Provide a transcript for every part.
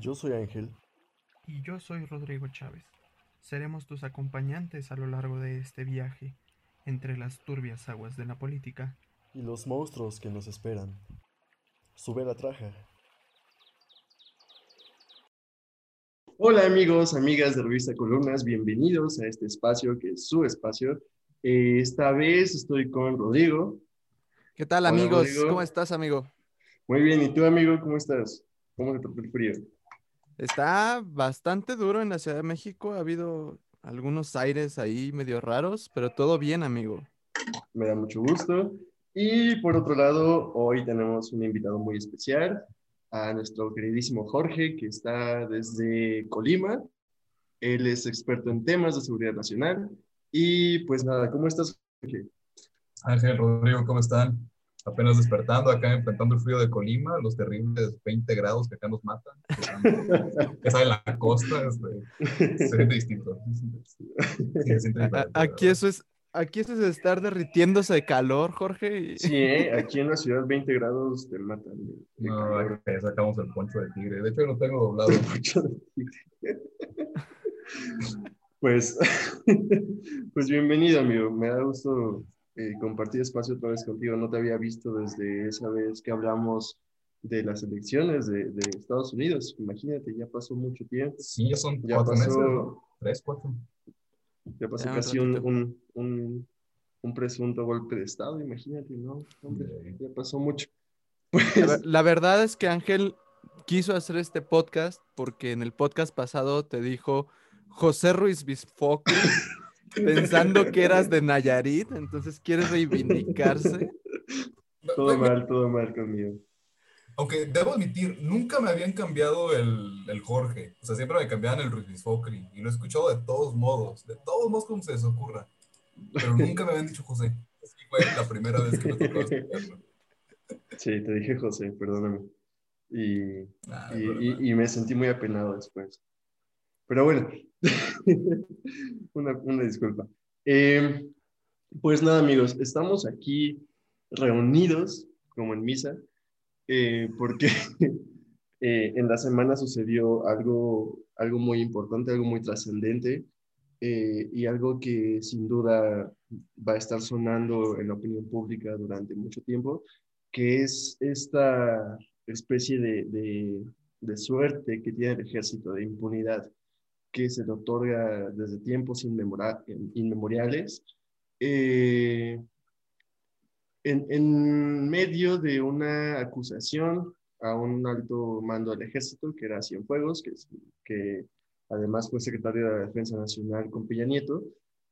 Yo soy Ángel. Y yo soy Rodrigo Chávez. Seremos tus acompañantes a lo largo de este viaje entre las turbias aguas de la política. Y los monstruos que nos esperan. Sube la traja. Hola amigos, amigas de Revista Columnas, bienvenidos a este espacio que es su espacio. Eh, esta vez estoy con Rodrigo. ¿Qué tal Hola, amigos? Rodrigo. ¿Cómo estás amigo? Muy bien, ¿y tú amigo, cómo estás? ¿Cómo se trata el frío? Está bastante duro en la Ciudad de México. Ha habido algunos aires ahí medio raros, pero todo bien amigo. Me da mucho gusto. Y por otro lado, hoy tenemos un invitado muy especial, a nuestro queridísimo Jorge, que está desde Colima. Él es experto en temas de seguridad nacional. Y pues nada, ¿cómo estás, Jorge? Ángel, Rodrigo, ¿cómo están? Apenas despertando acá, enfrentando el frío de Colima, los terribles 20 grados que acá nos matan. Que en la costa, este, se siente distinto. Sí, se Aquí eso es, aquí eso es estar derritiéndose de calor, Jorge. y- Sí, ¿eh? aquí en la ciudad 20 grados te matan. de- de No, calor. sacamos el poncho de tigre. De hecho, yo lo tengo doblado. Pues, pues bienvenido, amigo. Me da gusto eh, compartir espacio otra vez contigo. No te había visto desde esa vez que hablamos de las elecciones de, de Estados Unidos. Imagínate, ya pasó mucho tiempo. Sí, ya son Ya cuatro meses, pasó, ¿no? Tres, cuatro. ya pasó Ya, casi un, un, un, un presunto golpe de Estado. Imagínate, ¿no? Hombre, ya pasó mucho. La, Pues, ver- la verdad es que Ángel quiso hacer este podcast porque en el podcast pasado te dijo José Ruiz Bisfocri, pensando que eras de Nayarit, entonces quiere reivindicarse. todo mal, todo mal conmigo. Aunque debo admitir, nunca me habían cambiado el, el Jorge. O sea, siempre me cambiaban el Ruiz Focri. Y lo he escuchado de todos modos. De todos modos, como se les ocurra. Pero nunca me habían dicho José. Así fue la primera vez que me tocó escucharlo. Sí, te dije José, perdóname. Y, Nah, y, y- y me sentí muy apenado después. Pero bueno, una, disculpa. Eh, pues nada, amigos, estamos aquí reunidos, como en misa, eh, porque eh, en la semana sucedió algo, algo muy importante, algo muy trascendente eh, y algo que sin duda va a estar sonando en la opinión pública durante mucho tiempo, que es esta especie de, de suerte que tiene el ejército de impunidad que se le otorga desde tiempos inmemoriales, eh, en, medio de una acusación a un alto mando del ejército, que era Cienfuegos, que además fue secretario de la Defensa Nacional con Peña Nieto.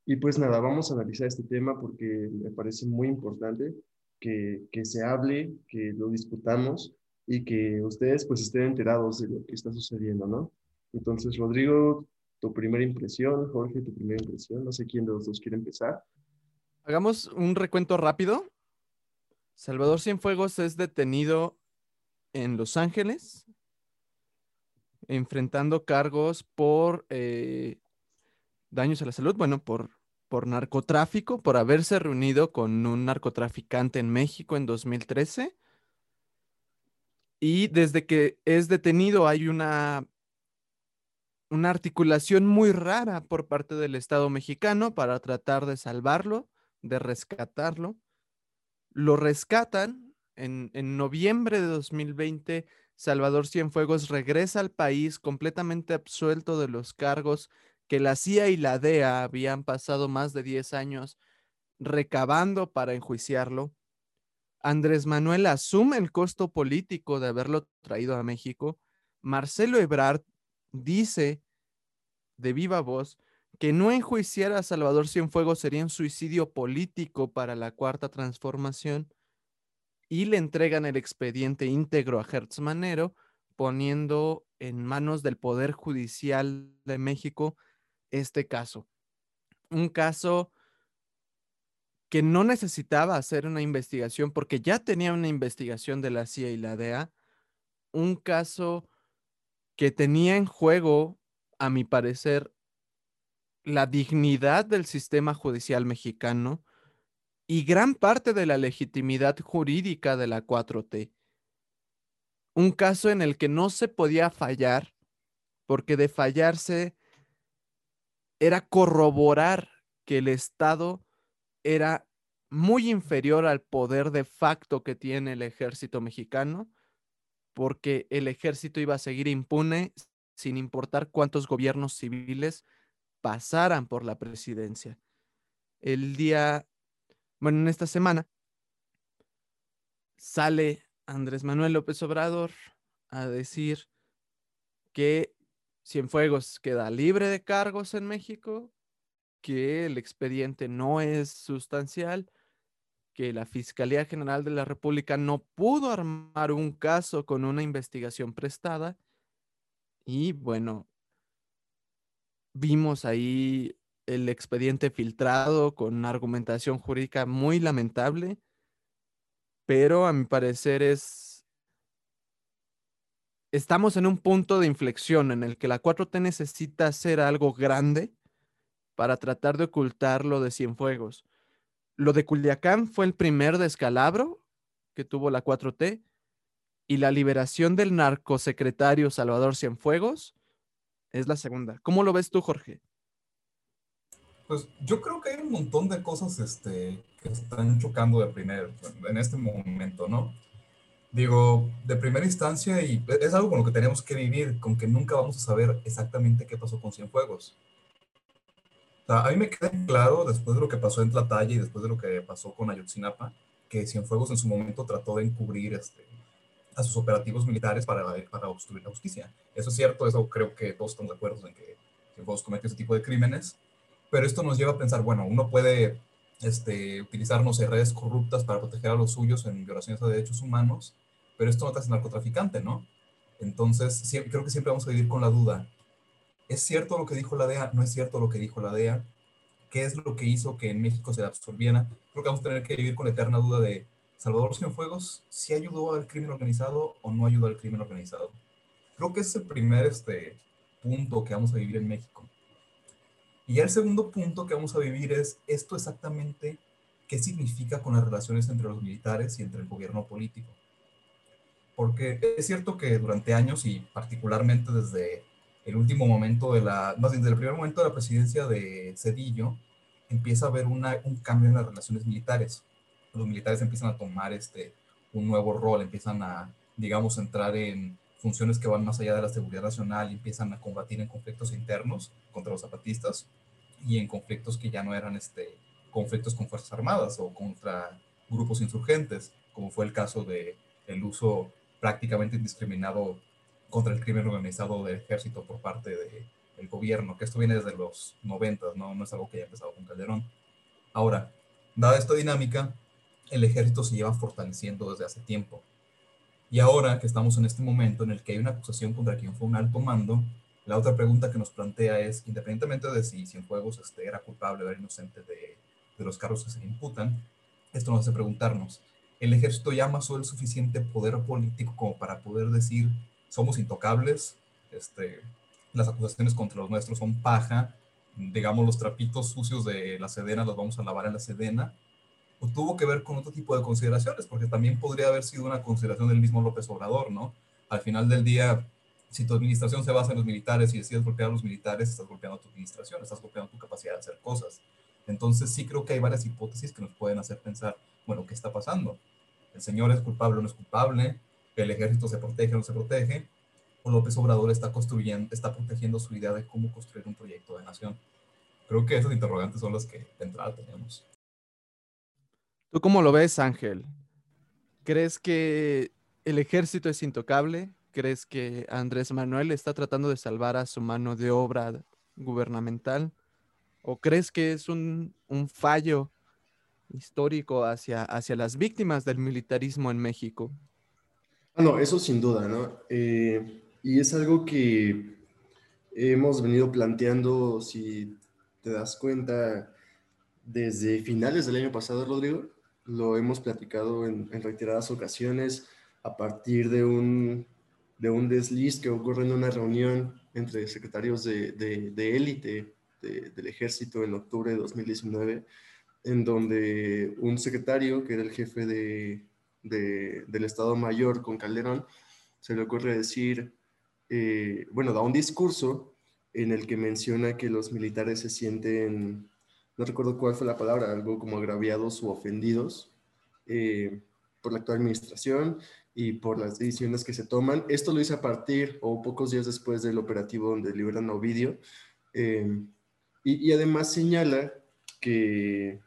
Y pues nada, vamos a analizar este tema porque me parece muy importante que, que se hable, que lo discutamos y que ustedes pues estén enterados de lo que está sucediendo, ¿no? Entonces, Rodrigo, tu primera impresión, Jorge, tu primera impresión, no sé quién de los dos quiere empezar. Hagamos un recuento rápido. Salvador Cienfuegos es detenido en Los Ángeles, enfrentando cargos por eh, daños a la salud, bueno, por, por narcotráfico, por haberse reunido con un narcotraficante en México en 2013. Y desde que es detenido hay una, una articulación muy rara por parte del Estado mexicano para tratar de salvarlo, de rescatarlo. Lo rescatan en, en noviembre de 2020. Salvador Cienfuegos regresa al país completamente absuelto de los cargos que la CIA y la DEA habían pasado más de 10 años recabando para enjuiciarlo. Andrés Manuel asume el costo político de haberlo traído a México. Marcelo Ebrard dice de viva voz que no enjuiciar a Salvador Cienfuegos sería un suicidio político para la cuarta transformación y le entregan el expediente íntegro a Hertz Manero, poniendo en manos del Poder Judicial de México este caso. Un caso que no necesitaba hacer una investigación porque ya tenía una investigación de la CIA y la DEA, un caso que tenía en juego, a mi parecer, la dignidad del sistema judicial mexicano y gran parte de la legitimidad jurídica de la 4T. un caso en el que no se podía fallar, porque de fallarse era corroborar que el Estado era muy inferior al poder de facto que tiene el ejército mexicano, porque el ejército iba a seguir impune sin importar cuántos gobiernos civiles pasaran por la presidencia. El día, bueno, en esta semana, sale Andrés Manuel López Obrador a decir que Cienfuegos queda libre de cargos en México, que el expediente no es sustancial, que la Fiscalía General de la República no pudo armar un caso con una investigación prestada y bueno, vimos ahí el expediente filtrado con una argumentación jurídica muy lamentable, pero a mi parecer es... Estamos en un punto de inflexión en el que la 4T necesita hacer algo grande para tratar de ocultar lo de Cienfuegos. Lo de Culiacán fue el primer descalabro que tuvo la 4T y la liberación del narcosecretario Salvador Cienfuegos es la segunda. ¿Cómo lo ves tú, Jorge? Pues yo creo que hay un montón de cosas este, que están chocando de primer, en este momento, ¿no? Digo, de primera instancia, y es algo con lo que tenemos que vivir, con que nunca vamos a saber exactamente qué pasó con Cienfuegos. A mí me queda claro, después de lo que pasó en Tlatalla y después de lo que pasó con Ayotzinapa, que Cienfuegos en su momento trató de encubrir este, a sus operativos militares para, para obstruir la justicia. Eso es cierto, eso creo que todos estamos de acuerdo en que Cienfuegos comete ese tipo de crímenes, pero esto nos lleva a pensar, bueno, uno puede este, utilizar, no sé, redes corruptas para proteger a los suyos en violaciones de derechos humanos, pero esto no te hace narcotraficante, ¿no? Entonces, creo que siempre vamos a vivir con la duda. ¿Es cierto lo que dijo la DEA? ¿No es cierto lo que dijo la DEA? ¿Qué es lo que hizo que en México se absorbiera? Creo que vamos a tener que vivir con la eterna duda de Salvador Cienfuegos, si ayudó al crimen organizado o no ayudó al crimen organizado. Creo que es el primer este, punto que vamos a vivir en México. Y el segundo punto que vamos a vivir es esto exactamente qué significa con las relaciones entre los militares y entre el gobierno político. Porque es cierto que durante años y particularmente desde el último momento de la, más bien desde primer momento de la presidencia de Cedillo, empieza a haber una, un cambio en las relaciones militares. Los militares empiezan a tomar este, un nuevo rol, empiezan a, digamos, entrar en funciones que van más allá de la seguridad nacional empiezan a combatir en conflictos internos contra los zapatistas y en conflictos que ya no eran este, conflictos con fuerzas armadas o contra grupos insurgentes, como fue el caso de el uso prácticamente indiscriminado contra el crimen organizado del ejército por parte de, del gobierno, que esto viene desde los 90, ¿no? no es algo que haya empezado con Calderón. Ahora, dada esta dinámica, el ejército se lleva fortaleciendo desde hace tiempo. Y ahora que estamos en este momento en el que hay una acusación contra quien fue un alto mando, la otra pregunta que nos plantea es, independientemente de si Cienfuegos este, era culpable o era inocente de, de los cargos que se le imputan, esto nos hace preguntarnos, ¿el ejército ya amasó el suficiente poder político como para poder decir, somos intocables, este, las acusaciones contra los nuestros son paja, digamos los trapitos sucios de la sedena los vamos a lavar en la sedena, o tuvo que ver con otro tipo de consideraciones, porque también podría haber sido una consideración del mismo López Obrador, ¿no? Al final del día, si tu administración se basa en los militares y decides golpear a los militares, estás golpeando a tu administración, estás golpeando tu capacidad de hacer cosas. Entonces sí creo que hay varias hipótesis que nos pueden hacer pensar, bueno, ¿qué está pasando? ¿El señor es culpable o no es culpable? ¿El ejército se protege o no se protege? ¿O López Obrador está construyendo, está protegiendo su idea de cómo construir un proyecto de nación? Creo que esas interrogantes son las que de entrada tenemos. ¿Tú cómo lo ves, Ángel? ¿Crees que el ejército es intocable? ¿Crees que Andrés Manuel está tratando de salvar a su mano de obra gubernamental? ¿O crees que es un, un fallo histórico hacia, hacia las víctimas del militarismo en México? Ah, no, eso sin duda, ¿no? Eh, y es algo que hemos venido planteando, si te das cuenta, desde finales del año pasado, Rodrigo. Lo hemos platicado en, en reiteradas ocasiones a partir de un, de un desliz que ocurre en una reunión entre secretarios de, de, élite del ejército en octubre de 2019, en donde un secretario, que era el jefe de, del Estado Mayor con Calderón, se le ocurre decir, eh, bueno, da un discurso en el que menciona que los militares se sienten, no recuerdo cuál fue la palabra, algo como agraviados o ofendidos eh, por la actual administración y por las decisiones que se toman. Esto lo hice a partir o pocos días después del operativo donde liberan a Ovidio. Eh, y, y, además señala que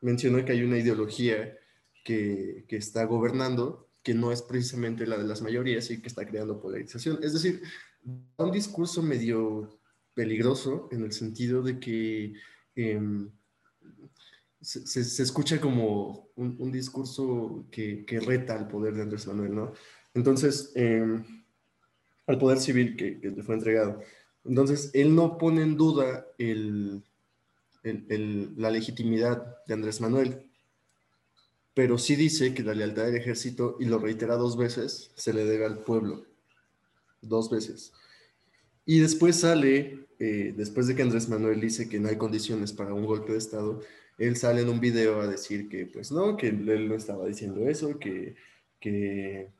menciona que hay una ideología que, está gobernando que no es precisamente la de las mayorías y que está creando polarización. Es decir, un discurso medio peligroso en el sentido de que eh, se, escucha como un, discurso que, reta al poder de Andrés Manuel, ¿no? Entonces, eh, al poder civil que, que, le fue entregado. Entonces, él no pone en duda la legitimidad de Andrés Manuel, pero sí dice que la lealtad del ejército, y lo reitera dos veces, se le debe al pueblo. Dos veces. Y después sale, eh, después de que Andrés Manuel dice que no hay condiciones para un golpe de Estado, él sale en un video a decir que, pues no, que él no estaba diciendo eso, que, que,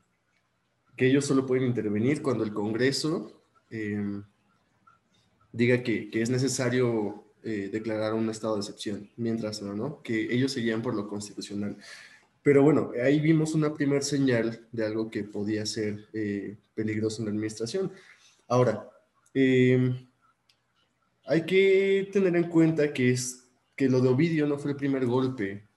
que ellos solo pueden intervenir cuando el Congreso eh, diga que, que, es necesario eh, un estado de excepción, mientras no, ¿no? Que ellos seguían por lo constitucional. Pero bueno, ahí vimos una primera señal de algo que podía ser eh, peligroso en la administración. Ahora, eh, hay que tener en cuenta que, es, que lo de Ovidio no fue el primer golpe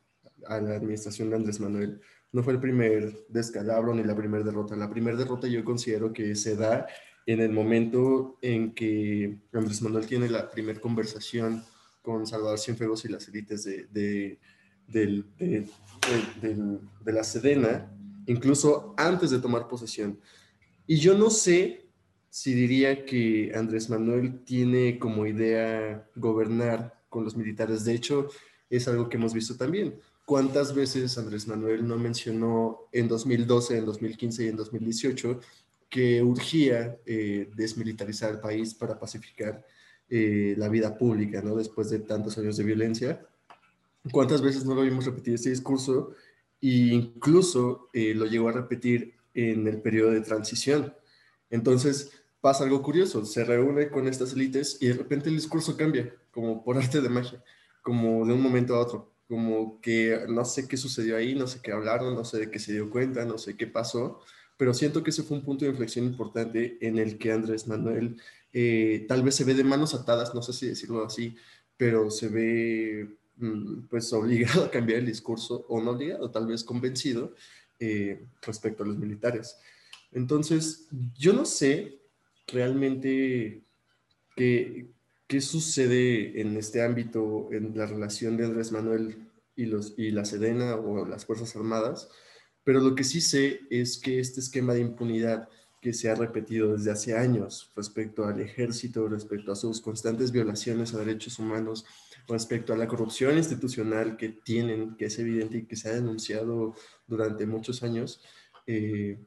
a la administración de Andrés Manuel, no fue el primer descalabro ni la primera derrota. La primera derrota yo considero que se da en el momento en que Andrés Manuel tiene la primera conversación con Salvador Cienfuegos y las élites de, de, la Sedena, incluso antes de tomar posesión. Y yo no sé si diría que Andrés Manuel tiene como idea gobernar con los militares. De hecho, es algo que hemos visto también. ¿Cuántas veces Andrés Manuel no mencionó en 2012, en 2015 y en 2018 que urgía eh, desmilitarizar el país para pacificar eh, la vida pública, ¿no? Después de tantos años de violencia. ¿Cuántas veces no lo vimos repetir ese discurso? E incluso eh, lo llegó a repetir en el periodo de transición. Entonces, pasa algo curioso, se reúne con estas élites y de repente el discurso cambia, como por arte de magia, como de un momento a otro, como que no sé qué sucedió ahí, no sé qué hablaron, no sé de qué se dio cuenta, no sé qué pasó, pero siento que ese fue un punto de inflexión importante en el que Andrés Manuel eh, tal vez se ve de manos atadas, no sé si decirlo así, pero se ve mm, pues obligado a cambiar el discurso, o no obligado, tal vez convencido eh, respecto a los militares. Entonces, yo no sé realmente qué, qué sucede en este ámbito, en la relación de Andrés Manuel y, los, y la Sedena o las Fuerzas Armadas, pero lo que sí sé es que este esquema de impunidad que se ha repetido desde hace años respecto al ejército, respecto a sus constantes violaciones a derechos humanos, respecto a la corrupción institucional que tienen, que es evidente y que se ha denunciado durante muchos años, eh,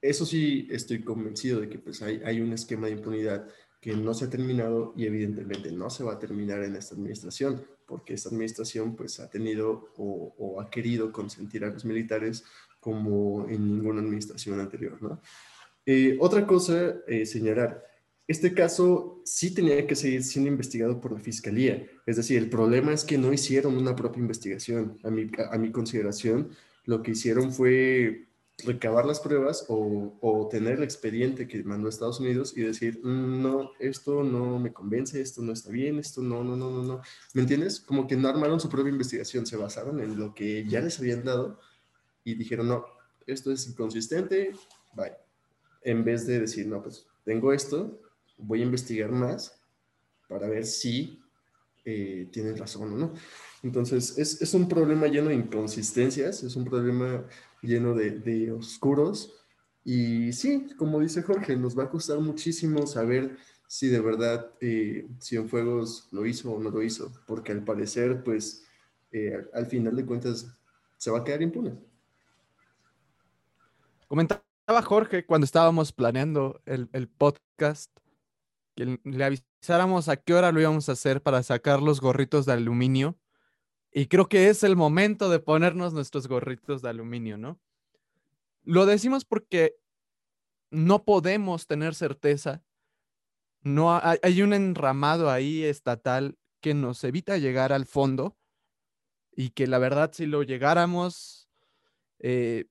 eso sí estoy convencido de que pues hay, hay un esquema de impunidad que no se ha terminado y evidentemente no se va a terminar en esta administración, porque esta administración pues ha tenido o, o ha querido consentir a los militares como en ninguna administración anterior, ¿no? Eh, otra cosa, eh, señalar, este caso sí tenía que seguir siendo investigado por la fiscalía, es decir, el problema es que no hicieron una propia investigación, a mi, a mi consideración, lo que hicieron fue recabar las pruebas o, o, tener el expediente que mandó a Estados Unidos y decir, mm, no, esto no me convence, esto no está bien, esto no, no, no, no, no. ¿Me entiendes? Como que no armaron su propia investigación, se basaron en lo que ya les habían dado y dijeron, no, esto es inconsistente, bye. En vez de decir, no, pues tengo esto, voy a investigar más para ver si eh, tienen razón o no. Entonces, es, es un problema lleno de inconsistencias, es un problema lleno de, oscuros. Y sí, como dice Jorge, nos va a costar muchísimo saber si de verdad eh, Cienfuegos lo hizo o no lo hizo, porque al parecer, pues, eh, al final de cuentas, se va a quedar impune. Comentaba Jorge cuando estábamos planeando el, el podcast que le avisáramos a qué hora lo íbamos a hacer para sacar los gorritos de aluminio y creo que es el momento de ponernos nuestros gorritos de aluminio, ¿no? Lo decimos porque no podemos tener certeza. No hay, hay un enramado ahí estatal que nos evita llegar al fondo y que la verdad si lo llegáramos, eh,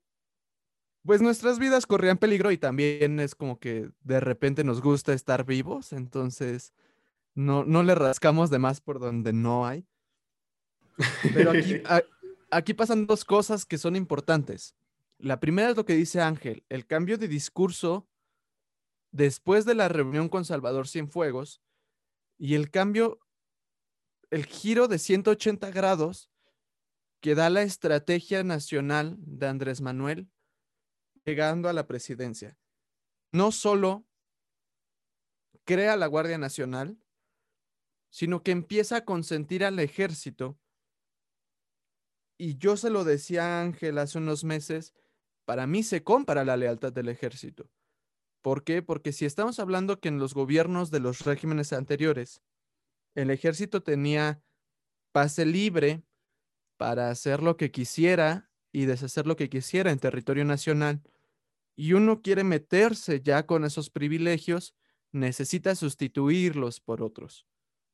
pues nuestras vidas corrían peligro y también es como que de repente nos gusta estar vivos, entonces no, no le rascamos de más por donde no hay. Pero aquí, a- aquí pasan dos cosas que son importantes. La primera es lo que dice Ángel, el cambio de discurso después de la reunión con Salvador Cienfuegos y el cambio, el giro de 180 grados que da la estrategia nacional de Andrés Manuel llegando a la presidencia. No solo crea la Guardia Nacional, sino que empieza a consentir al ejército. Y yo se lo decía a Ángel hace unos meses, para mí se compra la lealtad del ejército. ¿Por qué? Porque si estamos hablando que en los gobiernos de los regímenes anteriores, el ejército tenía pase libre para hacer lo que quisiera y deshacer lo que quisiera en territorio nacional, y uno quiere meterse ya con esos privilegios, necesita sustituirlos por otros,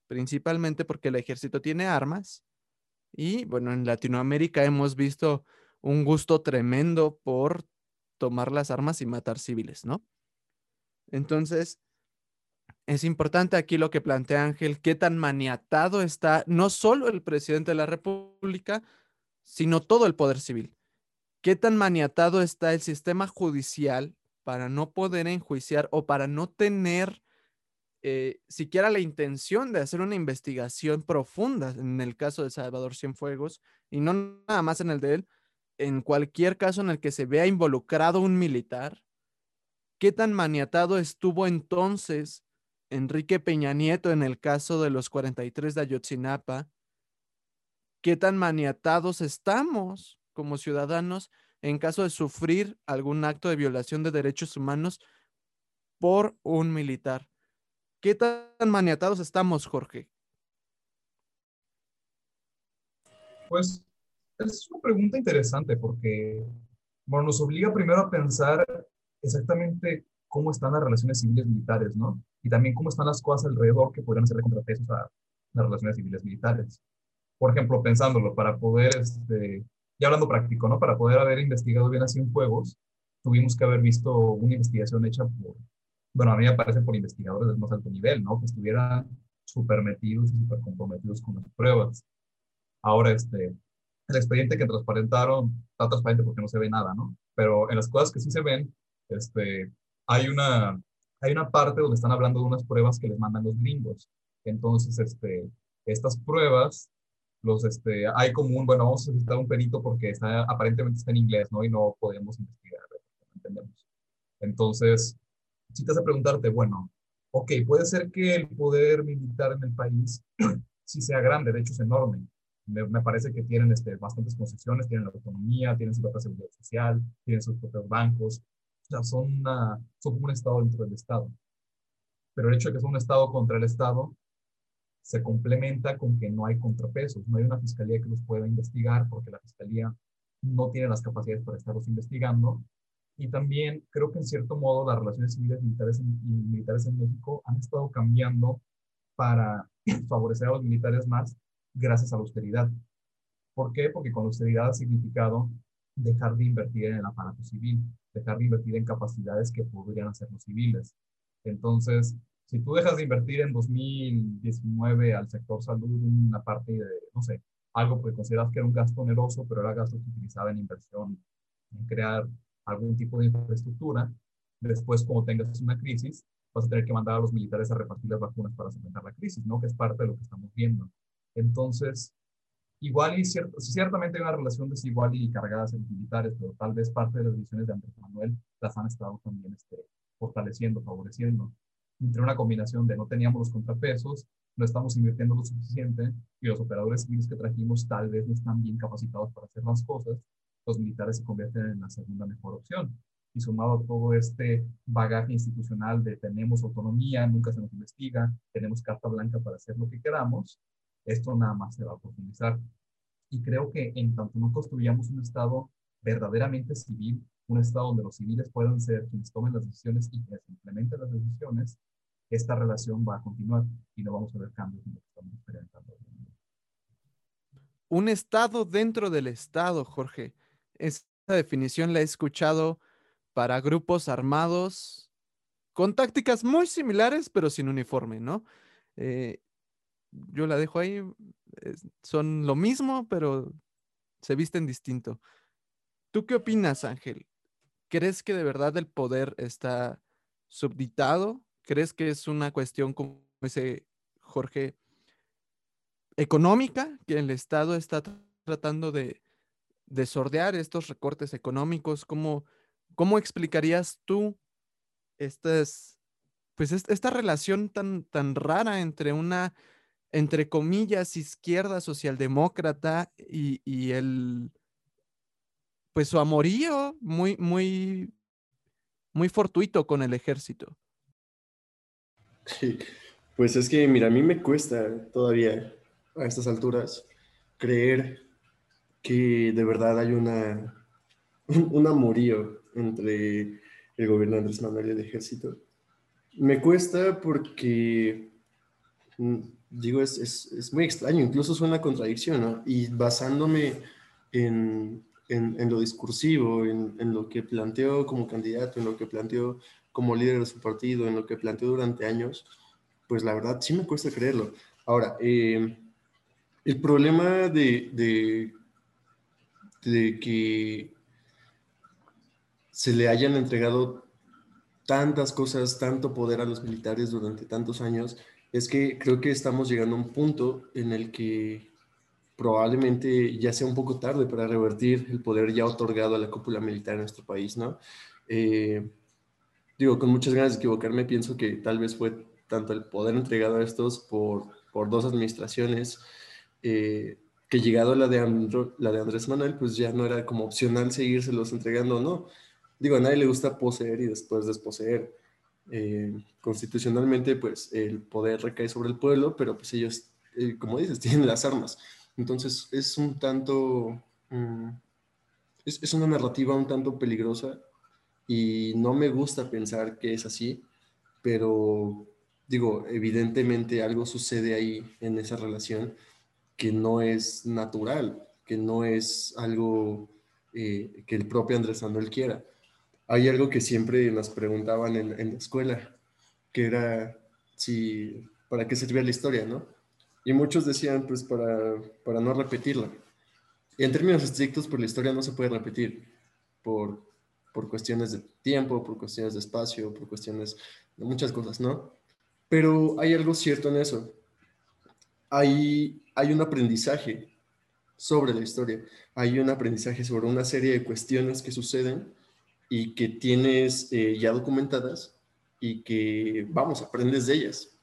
principalmente porque el ejército tiene armas y bueno, en Latinoamérica hemos visto un gusto tremendo por tomar las armas y matar civiles, ¿no? Entonces, es importante aquí lo que plantea Ángel, qué tan maniatado está no solo el presidente de la República, sino todo el poder civil. ¿Qué tan maniatado está el sistema judicial para no poder enjuiciar o para no tener eh, siquiera la intención de hacer una investigación profunda en el caso de Salvador Cienfuegos y no nada más en el de él, en cualquier caso en el que se vea involucrado un militar? ¿Qué tan maniatado estuvo entonces Enrique Peña Nieto en el caso de los 43 de Ayotzinapa? ¿Qué tan maniatados estamos como ciudadanos en caso de sufrir algún acto de violación de derechos humanos por un militar? ¿Qué tan maniatados estamos, Jorge? Pues es una pregunta interesante porque, bueno, nos obliga primero a pensar exactamente cómo están las relaciones civiles militares, ¿no? Y también cómo están las cosas alrededor que podrían ser contrapesos a las relaciones civiles militares. Por ejemplo, pensándolo, para poder, este, ya hablando práctico, ¿no? Para poder haber investigado bien a Cienfuegos, tuvimos que haber visto una investigación hecha por, bueno, a mí me parece por investigadores del más alto nivel, ¿no? Que estuvieran súper metidos y súper comprometidos con las pruebas. Ahora, este, el expediente que transparentaron está transparente porque no se ve nada, ¿no? Pero en las cosas que sí se ven, este, hay una, hay una parte donde están hablando de unas pruebas que les mandan los gringos. Entonces, este, estas pruebas, los, este, hay como un, bueno, vamos a necesitar un perito porque está, aparentemente está en inglés, ¿no? Y no podemos investigar, no entendemos. Entonces, si te hace preguntarte, bueno, ok, puede ser que el poder militar en el país sí sea grande, de hecho es enorme. Me, me parece que tienen este, bastantes concesiones, tienen la autonomía, tienen su propia seguridad social, tienen sus propios bancos, o sea, son, una, son como un Estado dentro del Estado. Pero el hecho de que son un Estado contra el Estado se complementa con que no hay contrapesos, no hay una fiscalía que los pueda investigar porque la fiscalía no tiene las capacidades para estarlos investigando. Y también creo que en cierto modo las relaciones civiles militares en, y militares en México han estado cambiando para favorecer a los militares más gracias a la austeridad. ¿Por qué? Porque con la austeridad ha significado dejar de invertir en el aparato civil, dejar de invertir en capacidades que podrían hacer los civiles. Entonces, si tú dejas de invertir en 2019 al sector salud una parte de, no sé, algo que consideras que era un gasto oneroso, pero era gasto que utilizaba en inversión, en crear algún tipo de infraestructura, después cuando tengas una crisis, vas a tener que mandar a los militares a repartir las vacunas para solventar la crisis, ¿no? Que es parte de lo que estamos viendo. Entonces, igual y cierto, ciertamente hay una relación desigual y cargada hacia los militares, pero tal vez parte de las decisiones de Andrés Manuel las han estado también este, fortaleciendo, favoreciendo. Entre una combinación de no teníamos los contrapesos, no estamos invirtiendo lo suficiente y los operadores civiles que trajimos tal vez no están bien capacitados para hacer las cosas, los militares se convierten en la segunda mejor opción. Y sumado a todo este bagaje institucional de tenemos autonomía, nunca se nos investiga, tenemos carta blanca para hacer lo que queramos, esto nada más se va a profundizar. Y creo que en tanto no construyamos un Estado verdaderamente civil, un Estado donde los civiles puedan ser quienes tomen las decisiones y quienes implementen las decisiones, esta relación va a continuar y no vamos a ver cambios en lo que estamos experimentando. Un Estado dentro del Estado, Jorge. Esta definición la he escuchado para grupos armados con tácticas muy similares, pero sin uniforme, ¿no? Eh, yo la dejo ahí. son lo mismo, pero se visten distinto. ¿Tú qué opinas, Ángel? ¿Crees que de verdad el poder está subditado? ¿Crees que es una cuestión como ese Jorge económica que el Estado está tratando de, de sordear estos recortes económicos? ¿Cómo, cómo explicarías tú estas, pues esta relación tan, tan rara entre una entre comillas, izquierda socialdemócrata y, y el, pues su amorío muy, muy, muy fortuito con el ejército. Sí, pues es que, mira, a mí me cuesta todavía a estas alturas creer que de verdad hay una, un, amorío entre el gobierno de Andrés Manuel y el ejército. Me cuesta porque mm, digo, es, es, es, muy extraño, incluso es una contradicción, ¿no? Y basándome en, en, lo discursivo, en, en, lo que planteó como candidato, en lo que planteó como líder de su partido, en lo que planteó durante años, pues la verdad sí me cuesta creerlo. Ahora, eh, el problema de, de, de que se le hayan entregado tantas cosas, tanto poder a los militares durante tantos años, es que creo que estamos llegando a un punto en el que probablemente ya sea un poco tarde para revertir el poder ya otorgado a la cúpula militar en nuestro país, ¿no? Eh, digo, con muchas ganas de equivocarme, pienso que tal vez fue tanto el poder entregado a estos por, por dos administraciones, eh, que llegado a la de, la de Andrés Manuel, pues ya no era como opcional seguírselos entregando, ¿no? Digo, a nadie le gusta poseer y después desposeer. Eh, constitucionalmente, pues el poder recae sobre el pueblo, pero pues ellos, eh, como dices, tienen las armas. Entonces es un tanto, mm, es, es, una narrativa un tanto peligrosa y no me gusta pensar que es así, pero digo, evidentemente algo sucede ahí en esa relación que no es natural, que no es algo eh, que el propio Andrés Manuel quiera hay algo que siempre nos preguntaban en, la escuela, que era si, ¿para qué servía la historia, no? Y muchos decían, pues, para, para no repetirla. Y en términos estrictos, pues la historia no se puede repetir por, por cuestiones de tiempo, por cuestiones de espacio, por cuestiones de muchas cosas, ¿no? Pero hay algo cierto en eso. Hay, hay un aprendizaje sobre la historia. Hay un aprendizaje sobre una serie de cuestiones que suceden y que tienes eh, ya documentadas y que, vamos, aprendes de ellas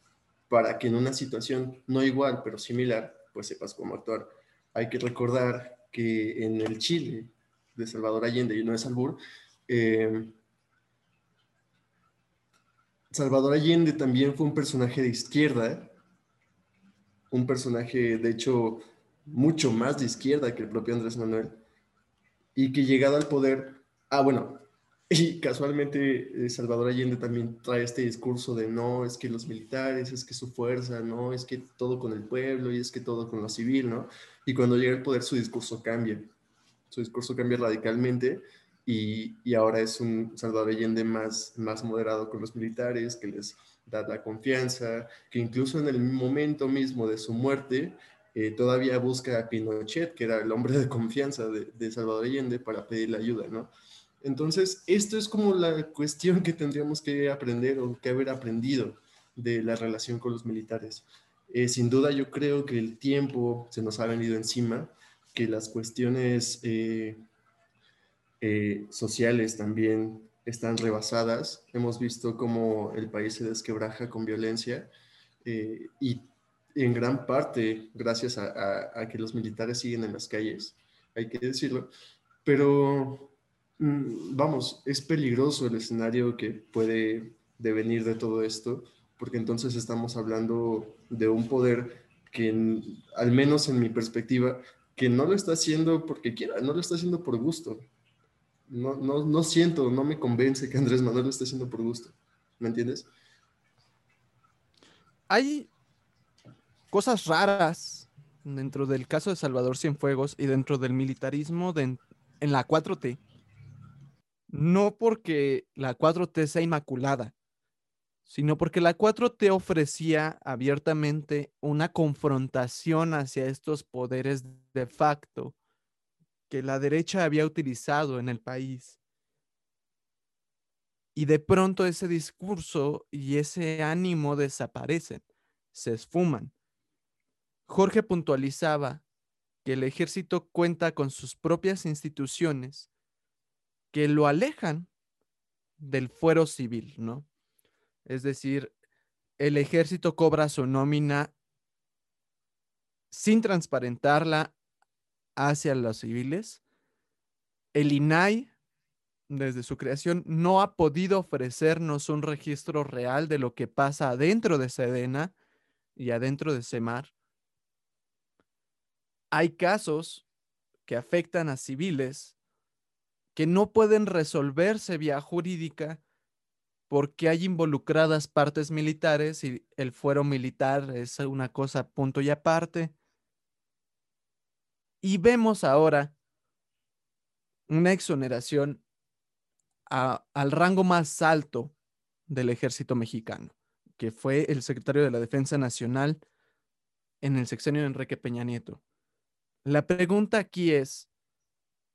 para que en una situación no igual, pero similar, pues sepas cómo actuar. Hay que recordar que en el Chile de Salvador Allende y no Albur, eh, Salvador Allende también fue un personaje de izquierda, un personaje, de hecho, mucho más de izquierda que el propio Andrés Manuel, y que llegado al poder, ah, bueno, y casualmente eh, Salvador Allende también trae este discurso de no, es que los militares, es que su fuerza, no, es que todo con el pueblo y es que todo con lo civil, ¿no? Y cuando llega al poder su discurso cambia, su discurso cambia radicalmente y, y ahora es un Salvador Allende más, más moderado con los militares, que les da la confianza, que incluso en el momento mismo de su muerte eh, todavía busca a Pinochet, que era el hombre de confianza de, de Salvador Allende, para pedirle ayuda, ¿no? Entonces, esto es como la cuestión que tendríamos que aprender o que haber aprendido de la relación con los militares. Eh, sin duda, yo creo que el tiempo se nos ha venido encima, que las cuestiones eh, eh, sociales también están rebasadas. Hemos visto cómo el país se desquebraja con violencia y en gran parte gracias a, a que los militares siguen en las calles, hay que decirlo. Pero Mm, vamos, es peligroso el escenario que puede devenir de todo esto, porque entonces estamos hablando de un poder que, al menos en mi perspectiva, que no lo está haciendo porque quiera, no lo está haciendo por gusto. No, no, no siento, no me convence que Andrés Manuel lo esté haciendo por gusto. ¿Me entiendes? Hay cosas raras dentro del caso de Salvador Cienfuegos y dentro del militarismo de- en la 4T. No porque la 4T sea inmaculada, sino porque la 4T ofrecía abiertamente una confrontación hacia estos poderes de facto que la derecha había utilizado en el país. Y de pronto ese discurso y ese ánimo desaparecen, se esfuman. Jorge puntualizaba que el ejército cuenta con sus propias instituciones que lo alejan del fuero civil, ¿no? Es decir, el ejército cobra su nómina sin transparentarla hacia los civiles. El INAI, desde su creación, no ha podido ofrecernos un registro real de lo que pasa adentro de Sedena y adentro de Semar. Hay casos que afectan a civiles que no pueden resolverse vía jurídica porque hay involucradas partes militares y el fuero militar es una cosa punto y aparte. Y vemos ahora una exoneración al rango más alto del ejército mexicano, que fue el secretario de la Defensa Nacional en el sexenio de Enrique Peña Nieto. La pregunta aquí es,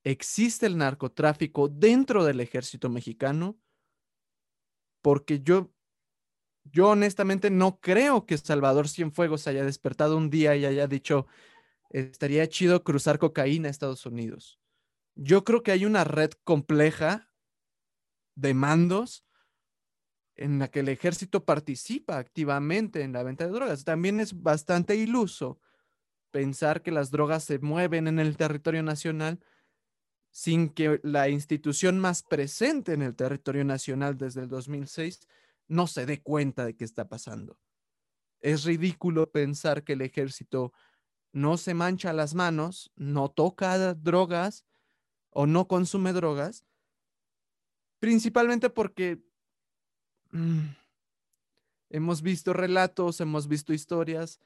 ¿existe el narcotráfico dentro del ejército mexicano? Porque yo, yo honestamente no creo que Salvador Cienfuegos haya despertado un día y haya dicho, estaría chido cruzar cocaína a Estados Unidos. Yo creo que hay una red compleja de mandos en la que el ejército participa activamente en la venta de drogas. También es bastante iluso pensar que las drogas se mueven en el territorio nacional sin que la institución más presente en el territorio nacional desde el 2006 no se dé cuenta de qué está pasando. Es ridículo pensar que el ejército no se mancha las manos, no toca drogas o no consume drogas, principalmente porque mm, hemos visto relatos, hemos visto historias,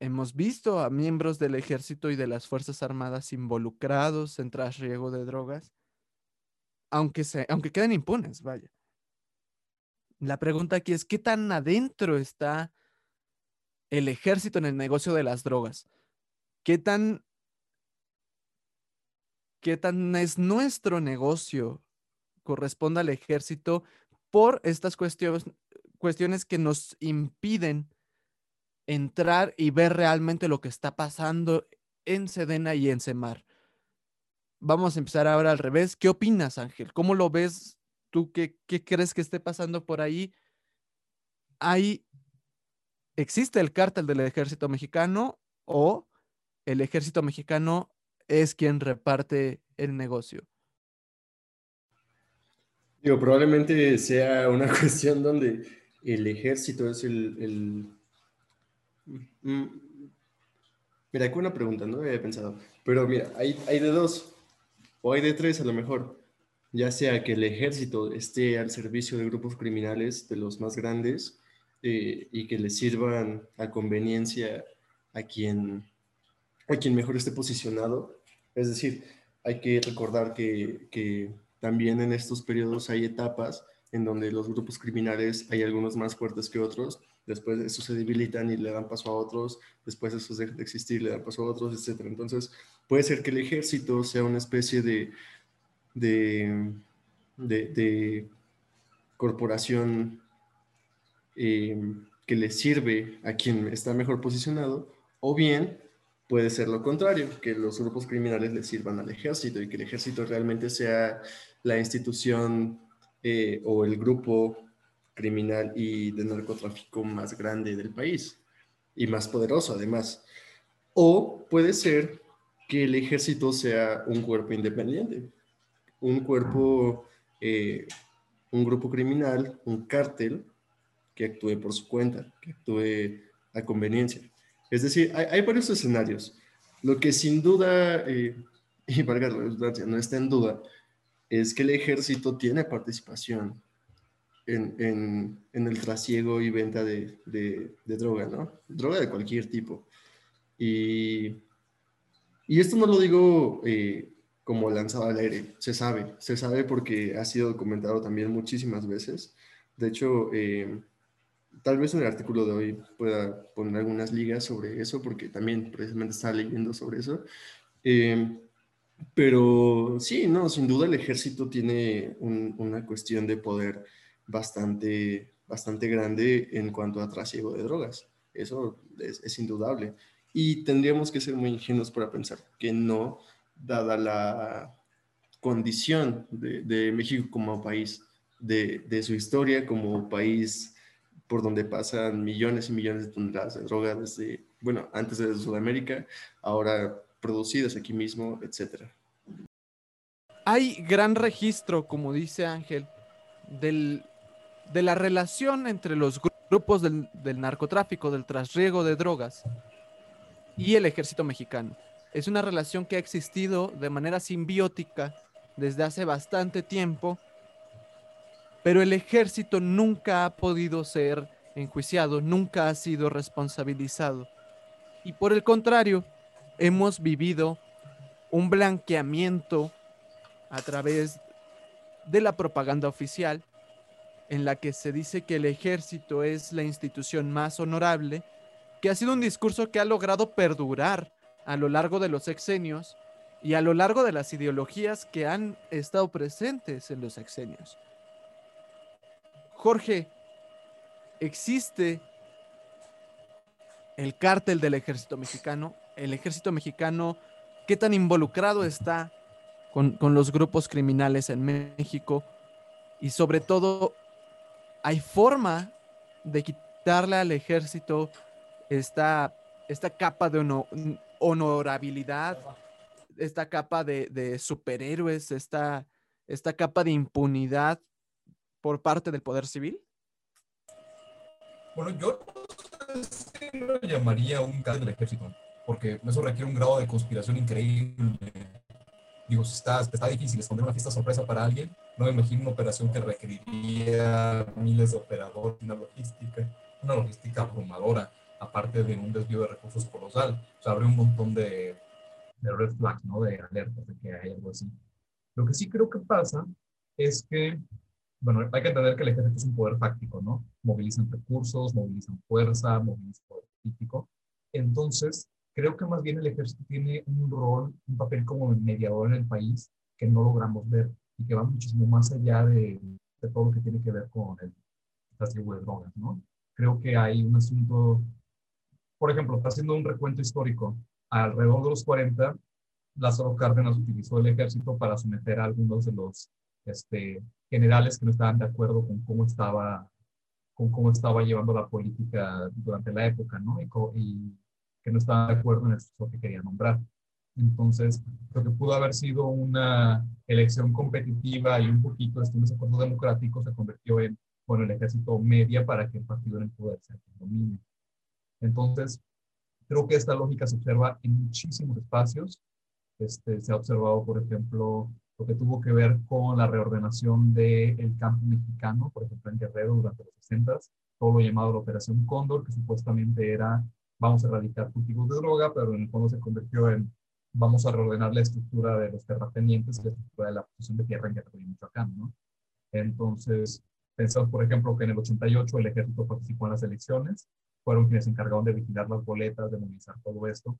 hemos visto a miembros del ejército y de las Fuerzas Armadas involucrados en trasriego de drogas, aunque, se, aunque queden impunes, vaya. La pregunta aquí es, ¿qué tan adentro está el ejército en el negocio de las drogas? ¿Qué tan, qué tan es nuestro negocio? Corresponde al ejército por estas cuestiones, cuestiones que nos impiden entrar y ver realmente lo que está pasando en Sedena y en Semar. Vamos a empezar ahora al revés. ¿Qué opinas, Ángel? ¿Cómo lo ves tú? ¿Qué, qué crees que esté pasando por ahí? ¿Hay, ¿Existe el cártel del ejército mexicano o el ejército mexicano es quien reparte el negocio? Digo, probablemente sea una cuestión donde el ejército es el... Mm, Mira, aquí una pregunta, no había pensado. Pero mira, hay, hay de dos, o hay de tres a lo mejor. Ya sea que el ejército esté al servicio de grupos criminales, de los más grandes, eh, y que le sirvan a conveniencia a quien, a quien mejor esté posicionado. Es decir, hay que recordar que, que también en estos periodos hay etapas en donde los grupos criminales hay algunos más fuertes que otros, después esos se debilitan y le dan paso a otros, después esos dejan de existir, le dan paso a otros, etc. Entonces, puede ser que el ejército sea una especie de, de, de, corporación eh, que le sirve a quien está mejor posicionado, o bien puede ser lo contrario, que los grupos criminales le sirvan al ejército y que el ejército realmente sea la institución eh, o el grupo criminal y de narcotráfico más grande del país y más poderoso además. O puede ser que el ejército sea un cuerpo independiente, un cuerpo, eh, un grupo criminal, un cártel que actúe por su cuenta, que actúe a conveniencia. Es decir, hay, varios escenarios. Lo que sin duda, eh, y valga la redundancia, no está en duda, es que el ejército tiene participación en, el trasiego y venta de, droga, ¿no? Droga de cualquier tipo. Y, y esto no lo digo eh, como lanzado al aire, se sabe, se sabe porque ha sido documentado también muchísimas veces. De hecho, eh, tal vez en el artículo de hoy pueda poner algunas ligas sobre eso, porque también precisamente estaba leyendo sobre eso. Eh, pero sí, no, sin duda el ejército tiene un, una cuestión de poder bastante, bastante grande en cuanto a trasiego de drogas. Eso es, es indudable. Y tendríamos que ser muy ingenuos para pensar que no, dada la condición de, de México como país, de, de, su historia como país por donde pasan millones y millones de toneladas de droga desde, bueno, antes de Sudamérica, ahora producidas aquí mismo, etc. Hay gran registro, como dice Ángel, del, de la relación entre los grupos del, del narcotráfico, del trasriego de drogas y el ejército mexicano. Es una relación que ha existido de manera simbiótica desde hace bastante tiempo, pero el ejército nunca ha podido ser enjuiciado, nunca ha sido responsabilizado. Y por el contrario, hemos vivido un blanqueamiento a través de la propaganda oficial en la que se dice que el ejército es la institución más honorable, que ha sido un discurso que ha logrado perdurar a lo largo de los sexenios y a lo largo de las ideologías que han estado presentes en los sexenios. Jorge, existe el cártel del ejército mexicano. El ejército mexicano, ¿qué tan involucrado está con, con, los grupos criminales en México? Y sobre todo, ¿hay forma de quitarle al ejército esta, esta capa de honor, honorabilidad, esta capa de, de superhéroes, esta, esta capa de impunidad por parte del poder civil? Bueno, yo no lo llamaría un caso del ejército, porque eso requiere un grado de conspiración increíble. Digo, si está, está difícil esconder una fiesta sorpresa para alguien, no me imagino una operación que requeriría miles de operadores, una logística, una logística abrumadora, aparte de un desvío de recursos colosal. O sea, habría un montón de, de red flags, ¿no? De alertas de que hay algo así. Lo que sí creo que pasa es que bueno, hay que entender que el ejército es un poder fáctico, ¿no? Movilizan recursos, movilizan fuerza, movilizan poder político. Entonces, creo que más bien el ejército tiene un rol, un papel como mediador en el país que no logramos ver y que va muchísimo más allá de, de todo lo que tiene que ver con el trasiego de drogas, ¿no? Creo que hay un asunto, por ejemplo, está haciendo un recuento histórico. Alrededor de los 40, Lázaro Cárdenas utilizó el ejército para someter a algunos de los este, generales que no estaban de acuerdo con cómo estaba, con cómo estaba llevando la política durante la época, ¿no? Y, y que no estaban de acuerdo en el que quería nombrar. Entonces, creo que pudo haber sido una elección competitiva y un poquito de ese acuerdo democrático se convirtió en, bueno, el ejército media para que el partido en el poder sea el dominio. Entonces, creo que esta lógica se observa en muchísimos espacios. Este, se ha observado, por ejemplo, lo que tuvo que ver con la reordenación del campo mexicano, por ejemplo, en Guerrero durante los 60, todo lo llamado la Operación Cóndor, que supuestamente era vamos a erradicar cultivos de droga, pero en el fondo se convirtió en vamos a reordenar la estructura de los terratenientes la estructura de la posición de tierra en Guerrero y Michoacán, ¿no? Entonces, pensamos, por ejemplo, que en el 88 el ejército participó en las elecciones, fueron quienes se encargaron de vigilar las boletas, de movilizar todo esto.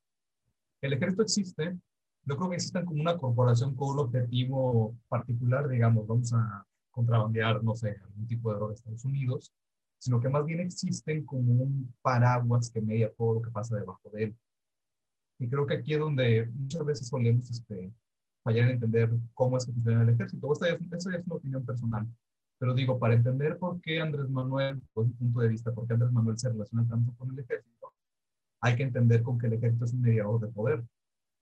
El ejército existe yo creo que existen como una corporación con un objetivo particular, digamos, vamos a contrabandear, no sé, algún tipo de droga de Estados Unidos, sino que más bien existen como un paraguas que media todo lo que pasa debajo de él. Y creo que aquí es donde muchas veces solemos este, fallar en entender cómo es que funciona el ejército. Esta es, es una opinión personal. Pero digo, para entender por qué Andrés Manuel, desde mi punto de vista, por qué Andrés Manuel se relaciona tanto con el ejército, hay que entender con que el ejército es un mediador de poder.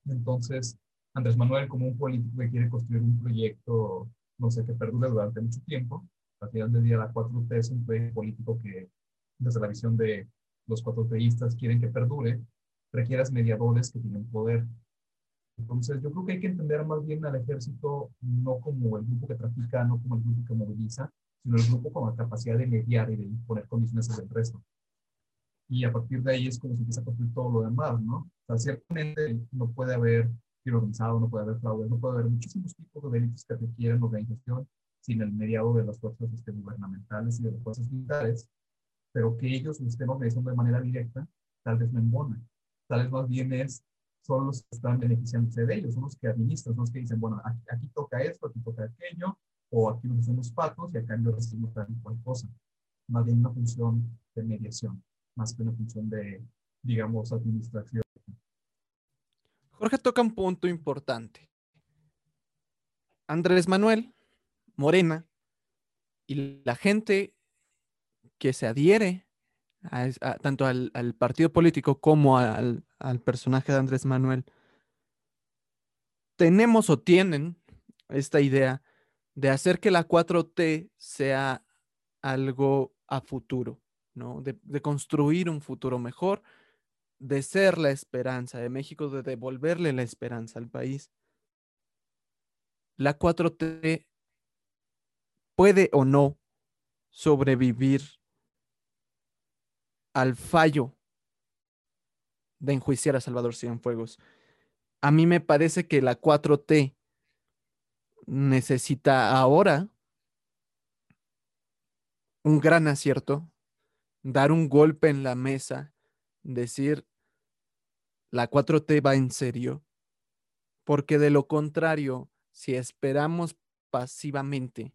Entonces, Andrés Manuel, como un político que quiere construir un proyecto, no sé, que perdure durante mucho tiempo, al final del día la 4T es un proyecto político que, desde la visión de los 4Tistas, quieren que perdure, requieras mediadores que tienen poder. Entonces, yo creo que hay que entender más bien al ejército no como el grupo que trafica, no como el grupo que moviliza, sino el grupo con la capacidad de mediar y de imponer condiciones el resto. Y a partir de ahí es como se empieza a construir todo lo demás, ¿no? O sea, ciertamente no puede haber crimen organizado, no puede haber fraude, no puede haber muchísimos tipos de delitos que requieren organización sin el mediado de las fuerzas este, gubernamentales y de las fuerzas militares, pero que ellos lo estén organizando de manera directa, tal vez no embona. Tal vez más bien es, son los que están beneficiándose de ellos, son los que administran, son los que dicen, bueno, aquí, aquí toca esto, aquí toca aquello, o aquí nos hacemos patos y a cambio recibimos tal cual cosa. Más bien una función de mediación, más que una función de, digamos, administración. Jorge toca un punto importante. Andrés Manuel Morena y la gente que se adhiere tanto al, al, partido político como al, al, personaje de Andrés Manuel, tenemos o tienen esta idea de hacer que la 4T sea algo a futuro, ¿no? De, de construir un futuro mejor, de ser la esperanza de México, de devolverle la esperanza al país. La 4T puede o no sobrevivir al fallo de enjuiciar a Salvador Cienfuegos. A mí me parece que la 4T necesita ahora un gran acierto, dar un golpe en la mesa, decir, la 4T va en serio, porque de lo contrario, si esperamos pasivamente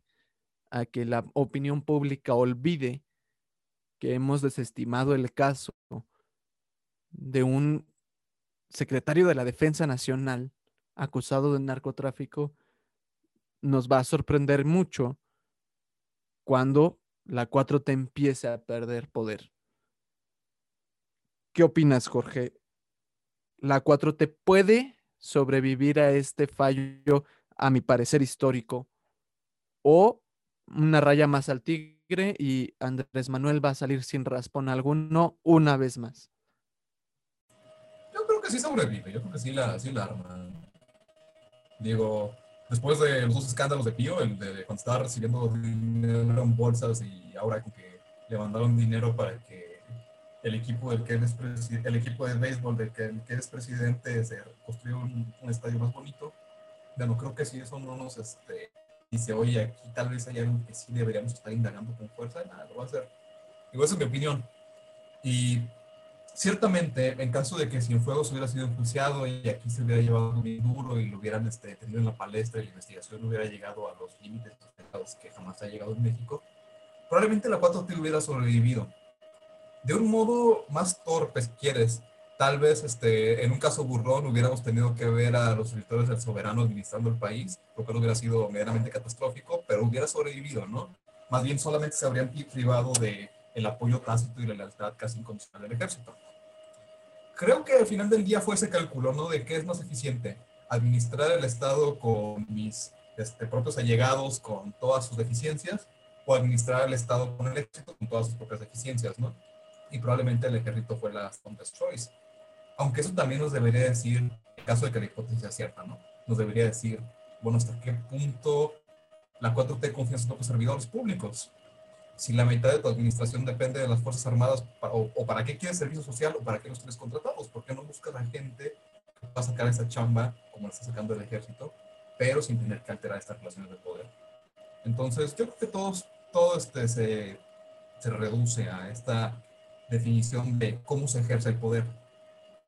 a que la opinión pública olvide que hemos desestimado el caso de un secretario de la Defensa Nacional acusado de narcotráfico, nos va a sorprender mucho cuando la 4T empiece a perder poder. ¿Qué opinas, Jorge? ¿La 4T puede sobrevivir a este fallo, a mi parecer histórico? ¿O una raya más al tigre y Andrés Manuel va a salir sin raspón alguno una vez más. Yo creo que sí sobrevive, yo creo que sí la, sí la arma. Digo, después de los dos escándalos de Pío, el de cuando estaba recibiendo dinero en bolsas y ahora que le mandaron dinero para que el equipo del que él es el equipo de béisbol del que, el que es presidente se construyó un, un, estadio más bonito. Bueno, creo que sí, eso no nos, este, dice, oye, aquí tal vez hay algo que sí deberíamos estar indagando con fuerza, nada, lo va a hacer. Digo, esa es mi opinión. Y ciertamente, en caso de que Cienfuegos hubiera sido enjuiciado y aquí se hubiera llevado muy duro y lo hubieran este, tenido en la palestra y la investigación hubiera llegado a los límites que jamás ha llegado en México, probablemente la 4T hubiera sobrevivido. De un modo más torpe, si quieres, tal vez este, en un caso burrón hubiéramos tenido que ver a los escritores del soberano administrando el país, lo cual hubiera sido medianamente catastrófico, pero hubiera sobrevivido, ¿no? Más bien solamente se habrían privado de el apoyo tácito y la lealtad casi incondicional del ejército. Creo que al final del día fue ese cálculo, ¿no? De qué es más eficiente, administrar el Estado con mis este, propios allegados, con todas sus deficiencias, o administrar el Estado con el ejército con todas sus propias deficiencias, ¿no? Y probablemente el ejército fue la strongest choice aunque eso también nos debería decir, en caso de que la hipótesis sea cierta, ¿no? Nos debería decir, bueno, hasta qué punto la 4T confía en sus propios servidores públicos. Si la mitad de tu administración depende de las Fuerzas Armadas, o, para qué quieres servicio social, o para qué los tienes contratados, ¿por qué no buscas a gente que va a sacar esa chamba, como la está sacando el ejército, pero sin tener que alterar estas relaciones de poder? Entonces, yo creo que todos, todo este se, se reduce a esta definición de cómo se ejerce el poder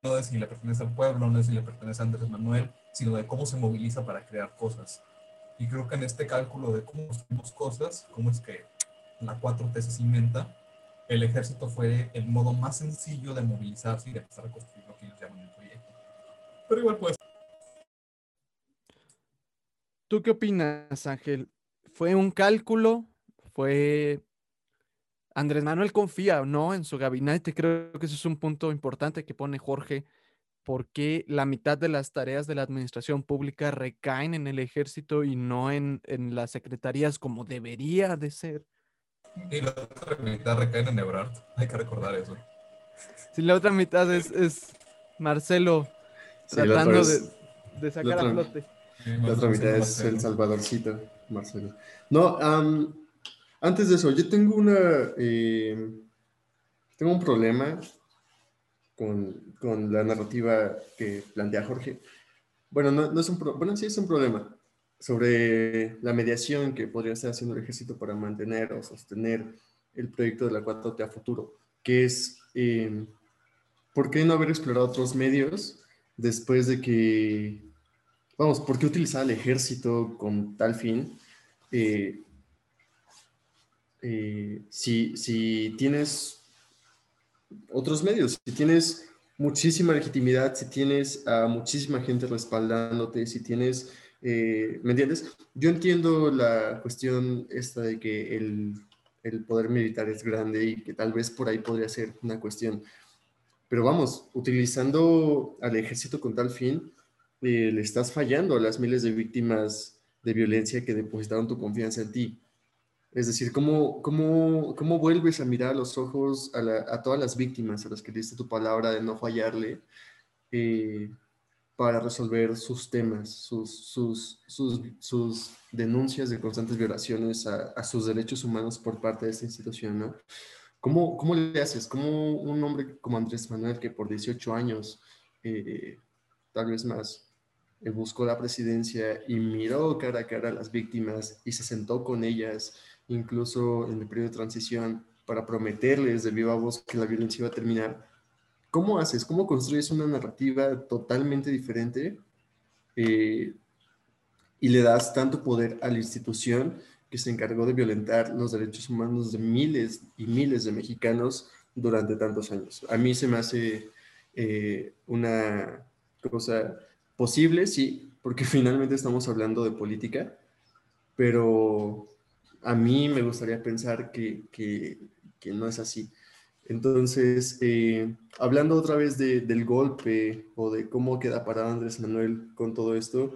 no de si le pertenece al pueblo, no de si le pertenece a Andrés Manuel, sino de cómo se moviliza para crear cosas. Y creo que en este cálculo de cómo construimos cosas, cómo es que la 4T se cimenta, el ejército fue el modo más sencillo de movilizarse y de empezar a construir lo que ellos llaman el proyecto. Pero igual pues. ¿Tú qué opinas, Ángel? ¿Fue un cálculo? ¿Fue Andrés Manuel confía, ¿no? En su gabinete. Creo que eso es un punto importante que pone Jorge. porque la mitad de las tareas de la administración pública recaen en el ejército y no en, en las secretarías como debería de ser? Y la otra mitad recae en Ebrard. Hay que recordar eso. Sí, la otra mitad es, es Marcelo sí, tratando de, de sacar a otra- flote. Sí, La otra mitad Marcelo, es el. Salvadorcito, Marcelo. No, am, antes de eso, yo tengo una. eh, tengo un problema con, con la narrativa que plantea Jorge. Bueno, no, no es un pro- bueno, sí es un problema sobre la mediación que podría estar haciendo el ejército para mantener o sostener el proyecto de la 4T a futuro, que es eh, ¿por qué no haber explorado otros medios después de que Vamos, ¿por qué utilizar al ejército con tal fin? Eh, eh, si, si tienes otros medios, si tienes muchísima legitimidad, si tienes a muchísima gente respaldándote, si tienes, eh, ¿me entiendes? Yo entiendo la cuestión esta de que el, el poder militar es grande y que tal vez por ahí podría ser una cuestión. Pero vamos, utilizando al ejército con tal fin, eh, le estás fallando a las miles de víctimas de violencia que depositaron tu confianza en ti. Es decir, ¿cómo, cómo, cómo vuelves a mirar a los ojos a, la- a todas las víctimas a las que diste tu palabra de no fallarle eh, para resolver sus temas, sus, sus, sus, sus denuncias de constantes violaciones a, a sus derechos humanos por parte de esta institución? ¿no? ¿Cómo, ¿Cómo le haces? ¿Cómo un hombre como Andrés Manuel, que por 18 años, eh, tal vez más, eh, buscó la presidencia y miró cara a cara a las víctimas y se sentó con ellas, incluso en el periodo de transición, para prometerles de viva voz que la violencia iba a terminar. ¿Cómo haces? ¿Cómo construyes una narrativa totalmente diferente eh, y le das tanto poder a la institución que se encargó de violentar los derechos humanos de miles y miles de mexicanos durante tantos años? A mí se me hace eh, una cosa posible, sí, porque finalmente estamos hablando de política, pero a mí me gustaría pensar que, que, que no es así. Entonces, eh, hablando otra vez de- del golpe o de cómo queda parado Andrés Manuel con todo esto,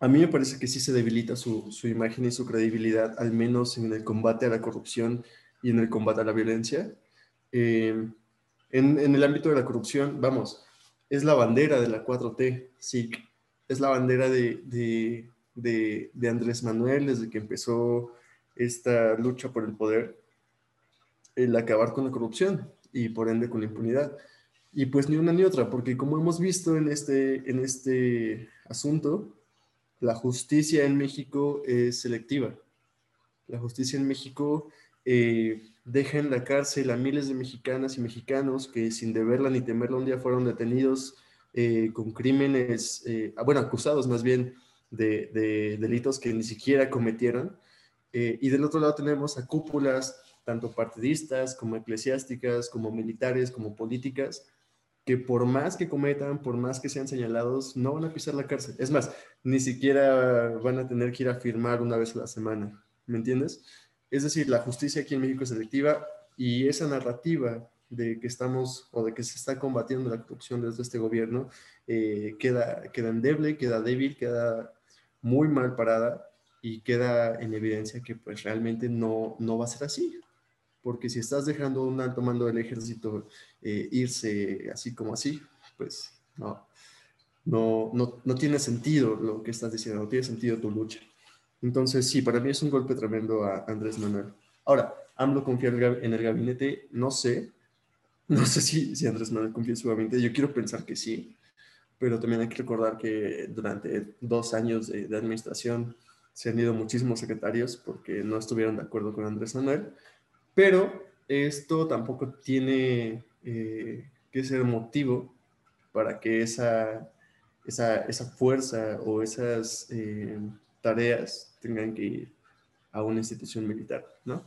a mí me parece que sí se debilita su, imagen y su credibilidad, al menos en el combate a la corrupción y en el combate a la violencia. Eh, en, el ámbito de la corrupción, vamos, es la bandera de la 4T, sí, es la bandera de, de, de, de Andrés Manuel desde que empezó esta lucha por el poder, el acabar con la corrupción y por ende con la impunidad. Y pues ni una ni otra, porque como hemos visto en este, en este asunto, la justicia en México es selectiva. La justicia en México eh, deja en la cárcel a miles de mexicanas y mexicanos que sin deberla ni temerla un día fueron detenidos eh, con crímenes, eh, bueno, acusados más bien de, de delitos que ni siquiera cometieron. Y del otro lado tenemos a cúpulas, tanto partidistas como eclesiásticas, como militares, como políticas, que por más que cometan, por más que sean señalados, no van a pisar la cárcel. Es más, ni siquiera van a tener que ir a firmar una vez a la semana. ¿Me entiendes? Es decir, la justicia aquí en México es selectiva y esa narrativa de que estamos o de que se está combatiendo la corrupción desde este gobierno eh, queda, queda endeble, queda débil, queda muy mal parada y queda en evidencia que pues realmente no, no va a ser así. Porque si estás dejando un alto mando del ejército eh, irse así como así, pues no, no, no, no tiene sentido lo que estás diciendo, no tiene sentido tu lucha. Entonces, sí, para mí es un golpe tremendo a Andrés Manuel. Ahora, AMLO confía en el gabinete, no sé, no sé si, si Andrés Manuel confía en su gabinete, yo quiero pensar que sí, pero también hay que recordar que durante dos años de, de administración se han ido muchísimos secretarios porque no estuvieron de acuerdo con Andrés Manuel, pero esto tampoco tiene eh, que ser motivo para que esa, esa, esa fuerza o esas eh, tareas tengan que ir a una institución militar, ¿no?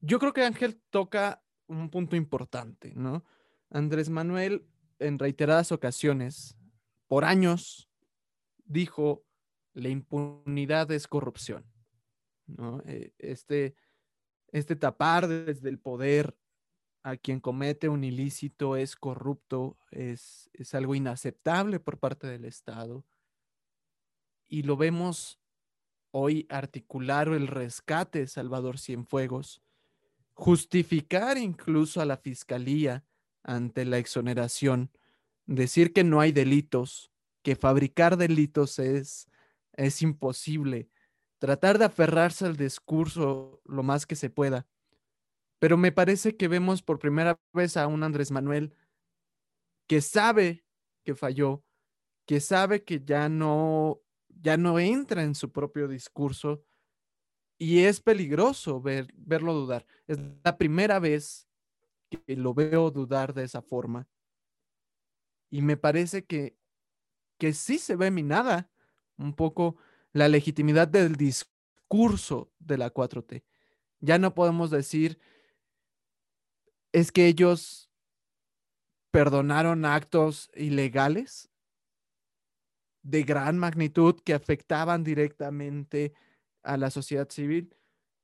Yo creo que Ángel toca un punto importante, ¿no? Andrés Manuel en reiteradas ocasiones, por años, dijo, la impunidad es corrupción, ¿no? Eh, Este, este tapar desde el poder a quien comete un ilícito es corrupto, es, es algo inaceptable por parte del Estado. Y lo vemos hoy articular el rescate de Salvador Cienfuegos, justificar incluso a la fiscalía ante la exoneración decir que no hay delitos, que fabricar delitos es, es imposible, tratar de aferrarse al discurso lo más que se pueda. Pero me parece que vemos por primera vez a un Andrés Manuel que sabe que falló, que sabe que ya no, ya no entra en su propio discurso y es peligroso ver, verlo dudar. Es la primera vez que lo veo dudar de esa forma. Y me parece que, que sí se ve minada un poco la legitimidad del discurso de la 4T. Ya no podemos decir, es que ellos perdonaron actos ilegales de gran magnitud que afectaban directamente a la sociedad civil,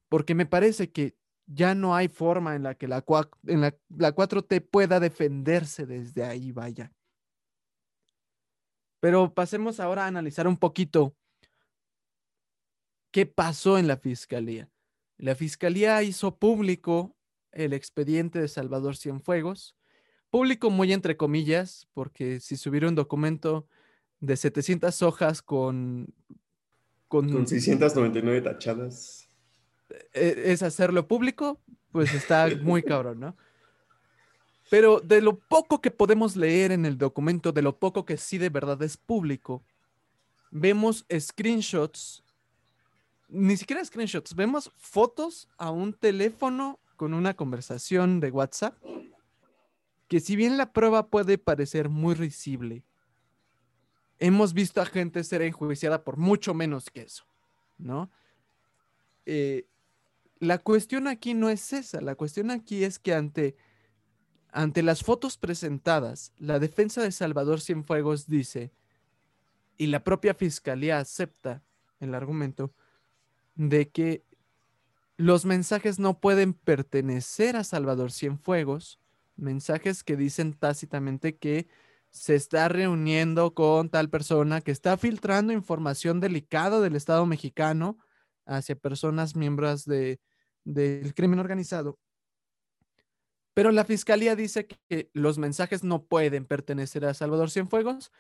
porque me parece que ya no hay forma en la que la, en la, la 4T pueda defenderse desde ahí, vaya. Pero pasemos ahora a analizar un poquito qué pasó en la fiscalía. La fiscalía hizo público el expediente de Salvador Cienfuegos, público muy entre comillas, porque si subiera un documento de 700 hojas con... Con, con 699 tachadas. E, es hacerlo público, pues está muy cabrón, ¿no? Pero de lo poco que podemos leer en el documento, de lo poco que sí de verdad es público, vemos screenshots, ni siquiera screenshots, vemos fotos a un teléfono con una conversación de WhatsApp, que si bien la prueba puede parecer muy risible, hemos visto a gente ser enjuiciada por mucho menos que eso, ¿no? Eh, la cuestión aquí no es esa, la cuestión aquí es que ante ante las fotos presentadas, la defensa de Salvador Cienfuegos dice, y la propia fiscalía acepta el argumento, de que los mensajes no pueden pertenecer a Salvador Cienfuegos, mensajes que dicen tácitamente que se está reuniendo con tal persona, que está filtrando información delicada del Estado mexicano hacia personas miembros de, del crimen organizado. Pero la fiscalía dice que los mensajes no pueden pertenecer a Salvador Cienfuegos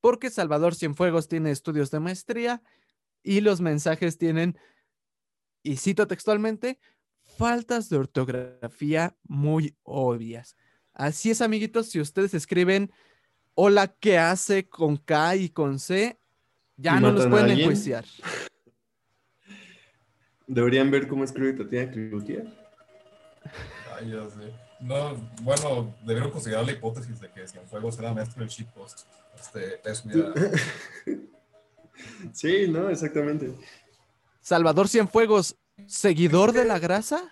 porque Salvador Cienfuegos tiene estudios de maestría y los mensajes tienen, y cito textualmente, faltas de ortografía muy obvias. Así es, amiguitos, si ustedes escriben hola, ¿qué hace con K y con C? Ya no los pueden enjuiciar. Deberían ver cómo escribe Tatiana Cloutier. Ay, ya sé. No, bueno, debieron considerar la hipótesis de que Cienfuegos era maestro del shitpost. Este, es Sí, no, exactamente. Salvador Cienfuegos, seguidor de la grasa.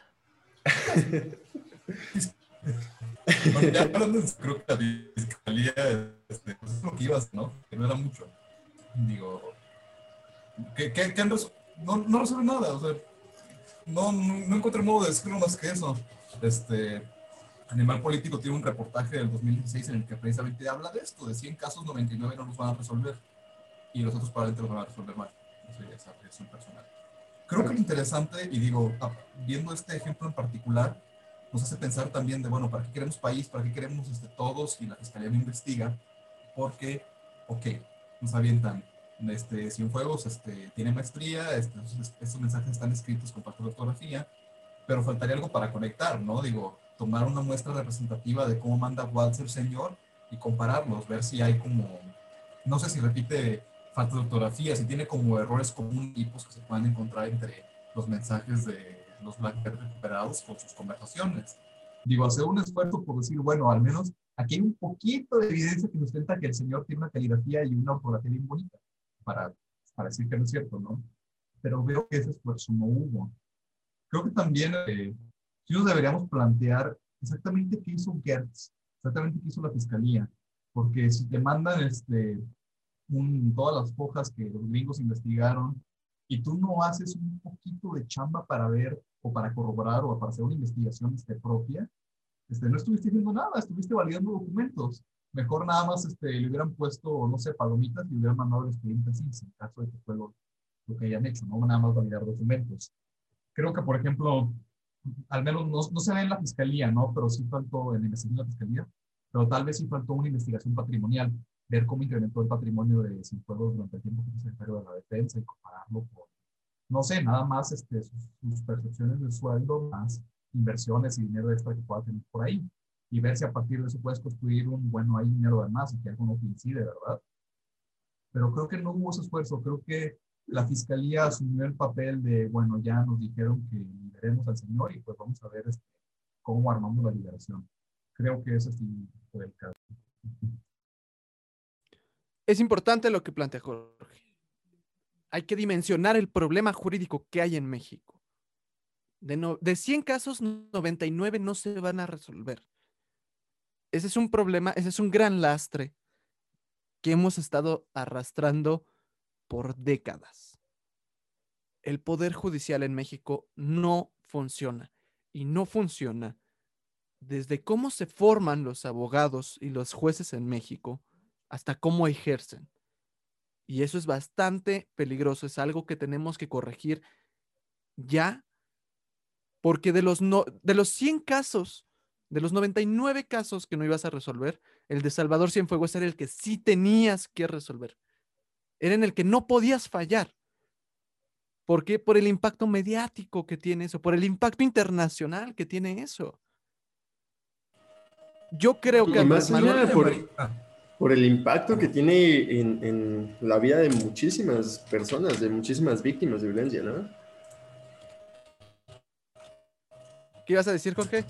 hablando creo que la fiscalía, es lo que ibas, ¿no? Que no era mucho. Digo, que, que, no, resuelve nada, o sea, no, encuentro modo de decirlo más que eso. Este, Animal Político tiene un reportaje del 2016 en el que precisamente habla de esto, de 100 casos, 99 no los van a resolver y los otros probablemente los van a resolver mal. Eso ya es apreciación personal. Creo que lo interesante, y digo, viendo este ejemplo en particular, nos hace pensar también de, bueno, ¿para qué queremos país? ¿Para qué queremos este, todos? Y la Fiscalía no investiga, porque, ok, nos avientan, este, Cienfuegos este, tiene maestría, este, estos mensajes están escritos con parte de ortografía, pero faltaría algo para conectar, ¿no? Digo, tomar una muestra representativa de cómo manda Walter señor y compararlos, ver si hay como, no sé si repite falta de ortografía, si tiene como errores comunes tipos que se pueden encontrar entre los mensajes de los Blackberry recuperados con sus conversaciones. Digo, hacer un esfuerzo por decir, bueno, al menos aquí hay un poquito de evidencia que nos cuenta que el señor tiene una caligrafía y una ortografía bien bonita, para, para decir que no es cierto, ¿no? Pero veo que ese esfuerzo no hubo. Creo que también eh, sí nos deberíamos plantear exactamente qué hizo Gertz, exactamente qué hizo la fiscalía, porque si te mandan este, un, todas las hojas que los gringos investigaron y tú no haces un poquito de chamba para ver o para corroborar o para hacer una investigación este, propia, este, no estuviste haciendo nada, estuviste validando documentos. Mejor nada más este, le hubieran puesto, no sé, palomitas y le hubieran mandado el expediente así, en caso de que fue lo, lo que hayan hecho, no nada más validar documentos. Creo que, por ejemplo, al menos no, no, se ve en la fiscalía, ¿no? Pero sí faltó en la investigación de la fiscalía, pero tal vez sí faltó una investigación patrimonial, ver cómo incrementó el patrimonio de Cienfuegos durante el tiempo que fue secretario de la Defensa y compararlo con, no sé, nada más este, sus, sus percepciones de sueldo, más inversiones y dinero extra que pueda tener por ahí y ver si a partir de eso puedes construir un, bueno, hay dinero de más y que algo no coincide, ¿verdad? Pero creo que no hubo ese esfuerzo, creo que la fiscalía asumió el papel de, bueno, ya nos dijeron que liberemos al señor y pues vamos a ver este, cómo armamos la liberación. Creo que ese fue el caso. Es importante lo que plantea Jorge. Hay que dimensionar el problema jurídico que hay en México. De, no, de 100 casos, 99 no se van a resolver. Ese es un problema, ese es un gran lastre que hemos estado arrastrando por décadas. El poder judicial en México no funciona y no funciona desde cómo se forman los abogados y los jueces en México hasta cómo ejercen. Y eso es bastante peligroso, es algo que tenemos que corregir ya, porque de los, no, de los 100 casos, de los 99 casos que no ibas a resolver, el de Salvador Cienfuegos era el que sí tenías que resolver. Era en el que no podías fallar. ¿Por qué? Por el impacto mediático que tiene eso, por el impacto internacional que tiene eso. Yo creo que... Más allá por, por, el impacto que tiene en, en, la vida de muchísimas personas, de muchísimas víctimas de violencia, ¿no? ¿Qué ibas a decir, Jorge?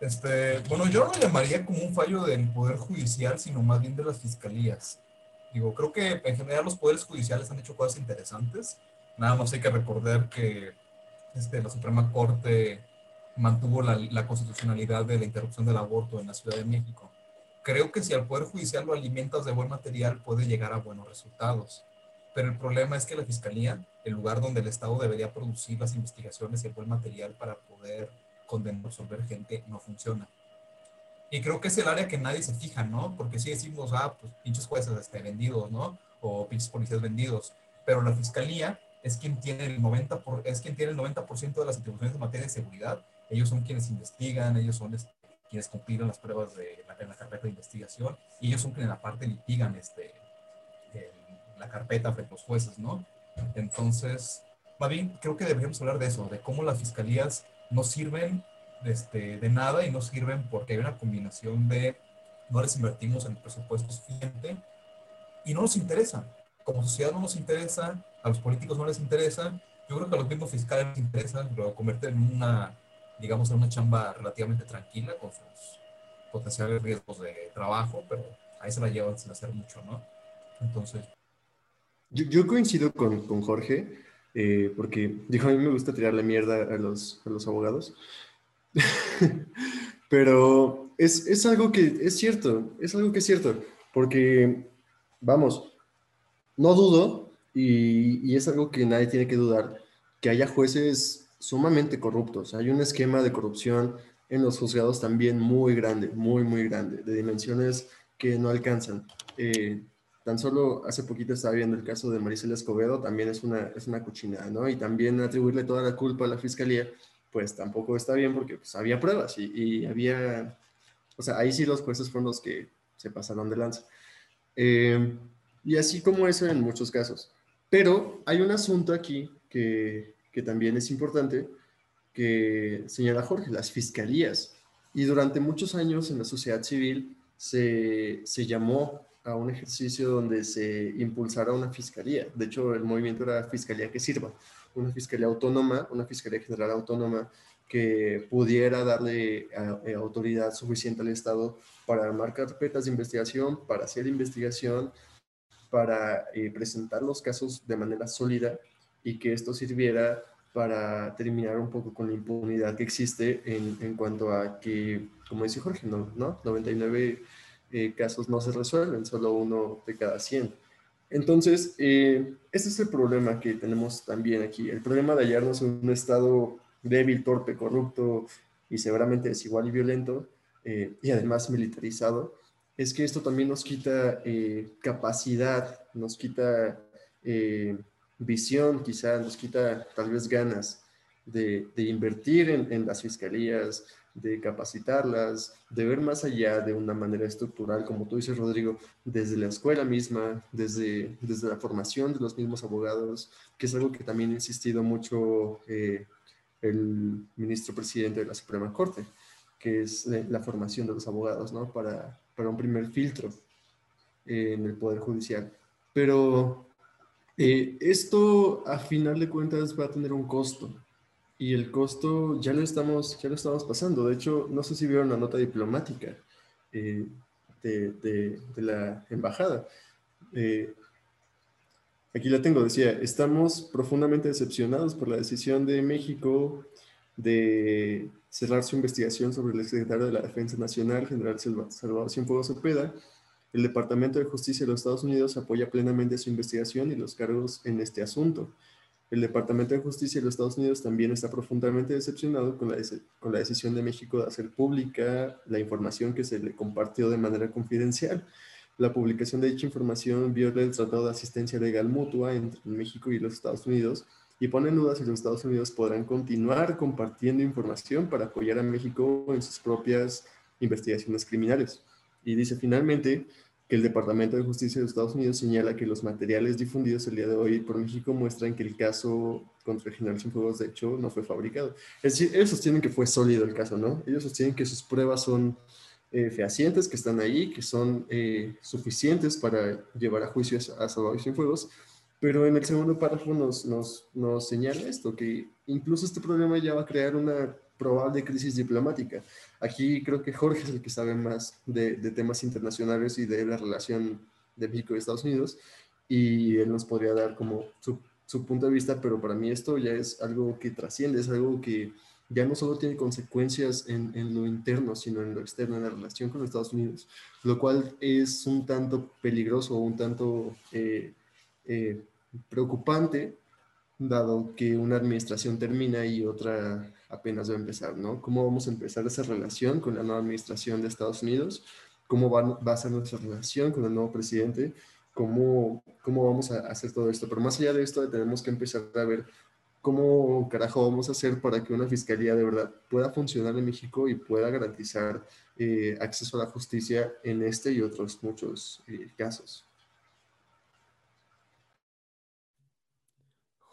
Este, bueno, yo no lo llamaría como un fallo del Poder Judicial, sino más bien de las fiscalías. Digo, creo que en general los poderes judiciales han hecho cosas interesantes. Nada más hay que recordar que este, la Suprema Corte mantuvo la, la, constitucionalidad de la interrupción del aborto en la Ciudad de México. Creo que si al Poder Judicial lo alimentas de buen material puede llegar a buenos resultados. Pero el problema es que la Fiscalía, el lugar donde el Estado debería producir las investigaciones y el buen material para poder condenar, absolver gente, no funciona. Y creo que es el área que nadie se fija, ¿no? Porque si decimos, ah, pues pinches jueces este, vendidos, ¿no? O pinches policías vendidos. Pero la fiscalía es quien tiene el 90%, por, es quien tiene el 90 de las atribuciones de materia de seguridad. Ellos son quienes investigan, ellos son este, quienes compilan las pruebas de la, en la carpeta de investigación y ellos son quienes aparte litigan este, el, la carpeta frente a los jueces, ¿no? Entonces, más bien, creo que deberíamos hablar de eso, de cómo las fiscalías no sirven este, de nada y no sirven porque hay una combinación de no les invertimos en el presupuesto suficiente y no nos interesa. Como sociedad no nos interesa, a los políticos no les interesa. Yo creo que a los mismos fiscales les interesa, lo convierten en una, digamos, en una chamba relativamente tranquila con sus potenciales riesgos de trabajo, pero ahí se la llevan sin hacer mucho, ¿no? Entonces. Yo, yo coincido con, con Jorge, eh, porque dijo, a mí me gusta tirarle mierda a los, a los abogados. Pero es, es, algo que es cierto, es algo que es cierto, porque, vamos, no dudo, y, y, es algo que nadie tiene que dudar, que haya jueces sumamente corruptos. Hay un esquema de corrupción en los juzgados también muy grande, muy, muy grande, de dimensiones que no alcanzan. Eh, tan solo hace poquito estaba viendo el caso de Maricela Escobedo, también es una, es una cochinada, ¿no? Y también atribuirle toda la culpa a la fiscalía pues tampoco está bien porque pues, había pruebas y, había, o sea, ahí sí los jueces fueron los que se pasaron de lanza. Eh, y así como eso en muchos casos. Pero hay un asunto aquí que, que también es importante, que señala Jorge, las fiscalías. Y durante muchos años en la sociedad civil se, se llamó a un ejercicio donde se impulsara una fiscalía. De hecho, el movimiento era Fiscalía que Sirva una fiscalía autónoma, una fiscalía general autónoma que pudiera darle eh, autoridad suficiente al Estado para armar carpetas de investigación, para hacer investigación, para eh, presentar los casos de manera sólida y que esto sirviera para terminar un poco con la impunidad que existe en, en cuanto a que, como dice Jorge, no, ¿no? 99 eh, casos no se resuelven, solo uno de cada 100. Entonces, eh, ese es el problema que tenemos también aquí. El problema de hallarnos en un estado débil, torpe, corrupto y seguramente desigual y violento, eh, y además militarizado, es que esto también nos quita eh, capacidad, nos quita visión, quizá nos quita tal vez ganas de, invertir en, las fiscalías, de capacitarlas, de ver más allá de una manera estructural, como tú dices, Rodrigo, desde la escuela misma, desde, desde la formación de los mismos abogados, que es algo que también ha insistido mucho eh, el ministro presidente de la Suprema Corte, que es la formación de los abogados, ¿no? Para, para un primer filtro en el Poder Judicial. Pero eh, esto, a final de cuentas, va a tener un costo y el costo ya lo estamos, ya lo estamos pasando. De hecho, no sé si vieron la nota diplomática eh, de, de, la embajada. Eh, aquí la tengo, decía, estamos profundamente decepcionados por la decisión de México de cerrar su investigación sobre el secretario de la Defensa Nacional, general Salvador Cienfuegos Cepeda. El Departamento de Justicia de los Estados Unidos apoya plenamente su investigación y los cargos en este asunto. El Departamento de Justicia de los Estados Unidos también está profundamente decepcionado con la, con la decisión de México de hacer pública la información que se le compartió de manera confidencial. La publicación de dicha información viola el Tratado de Asistencia Legal Mutua entre México y los Estados Unidos y pone en duda si los Estados Unidos podrán continuar compartiendo información para apoyar a México en sus propias investigaciones criminales. Y dice finalmente, que el Departamento de Justicia de Estados Unidos señala que los materiales difundidos el día de hoy por México muestran que el caso contra el general Cienfuegos de hecho no fue fabricado. Es decir, ellos sostienen que fue sólido el caso, ¿no? Ellos sostienen que sus pruebas son eh, fehacientes, que están ahí, que son eh, suficientes para llevar a juicio a, Salvador Cienfuegos, pero en el segundo párrafo nos, nos, nos señala esto, que incluso este problema ya va a crear una probable crisis diplomática. Aquí creo que Jorge es el que sabe más de, temas internacionales y de la relación de México y Estados Unidos, y él nos podría dar como su, punto de vista, pero para mí esto ya es algo que trasciende, es algo que ya no solo tiene consecuencias en, lo interno, sino en lo externo, en la relación con Estados Unidos, lo cual es un tanto peligroso, un tanto eh, eh, preocupante, dado que una administración termina y otra apenas va a empezar, ¿no? ¿Cómo vamos a empezar esa relación con la nueva administración de Estados Unidos? ¿Cómo va, a ser nuestra relación con el nuevo presidente? ¿Cómo, ¿Cómo vamos a hacer todo esto? Pero más allá de esto, tenemos que empezar a ver cómo carajo vamos a hacer para que una fiscalía de verdad pueda funcionar en México y pueda garantizar eh, acceso a la justicia en este y otros muchos eh, casos.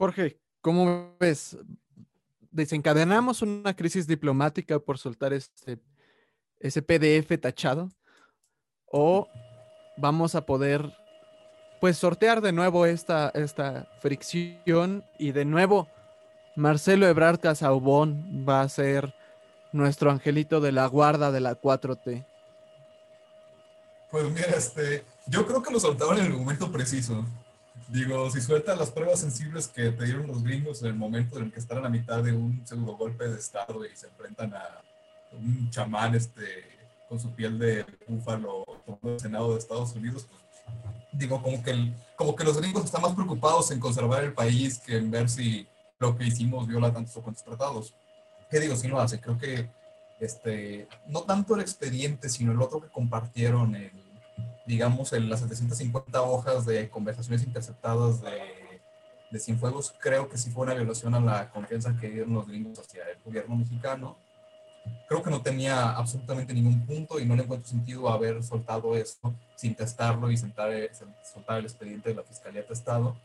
Jorge, ¿cómo ves? desencadenamos una crisis diplomática por soltar este, ese PDF tachado o vamos a poder pues sortear de nuevo esta, esta fricción y de nuevo Marcelo Ebrard Casaubón va a ser nuestro angelito de la guarda de la 4T. Pues mira, este, yo creo que lo soltaron en el momento preciso. Digo, si sueltan las pruebas sensibles que te dieron los gringos en el momento en el que están a la mitad de un pseudo golpe de Estado y se enfrentan a un chamán este, con su piel de búfalo tomando el Senado de Estados Unidos, pues, digo, como que, el, como que los gringos están más preocupados en conservar el país que en ver si lo que hicimos viola tantos o cuantos tratados. ¿Qué digo? Sí lo hace. Creo que este, no tanto el expediente, sino el otro que compartieron, el digamos, en las 750 hojas de conversaciones interceptadas de, de Cienfuegos, creo que sí fue una violación a la confianza que dieron los gringos hacia el gobierno mexicano. Creo que no tenía absolutamente ningún punto y no le encuentro sentido haber soltado esto sin testarlo y sentar, soltar el expediente de la Fiscalía de Estado.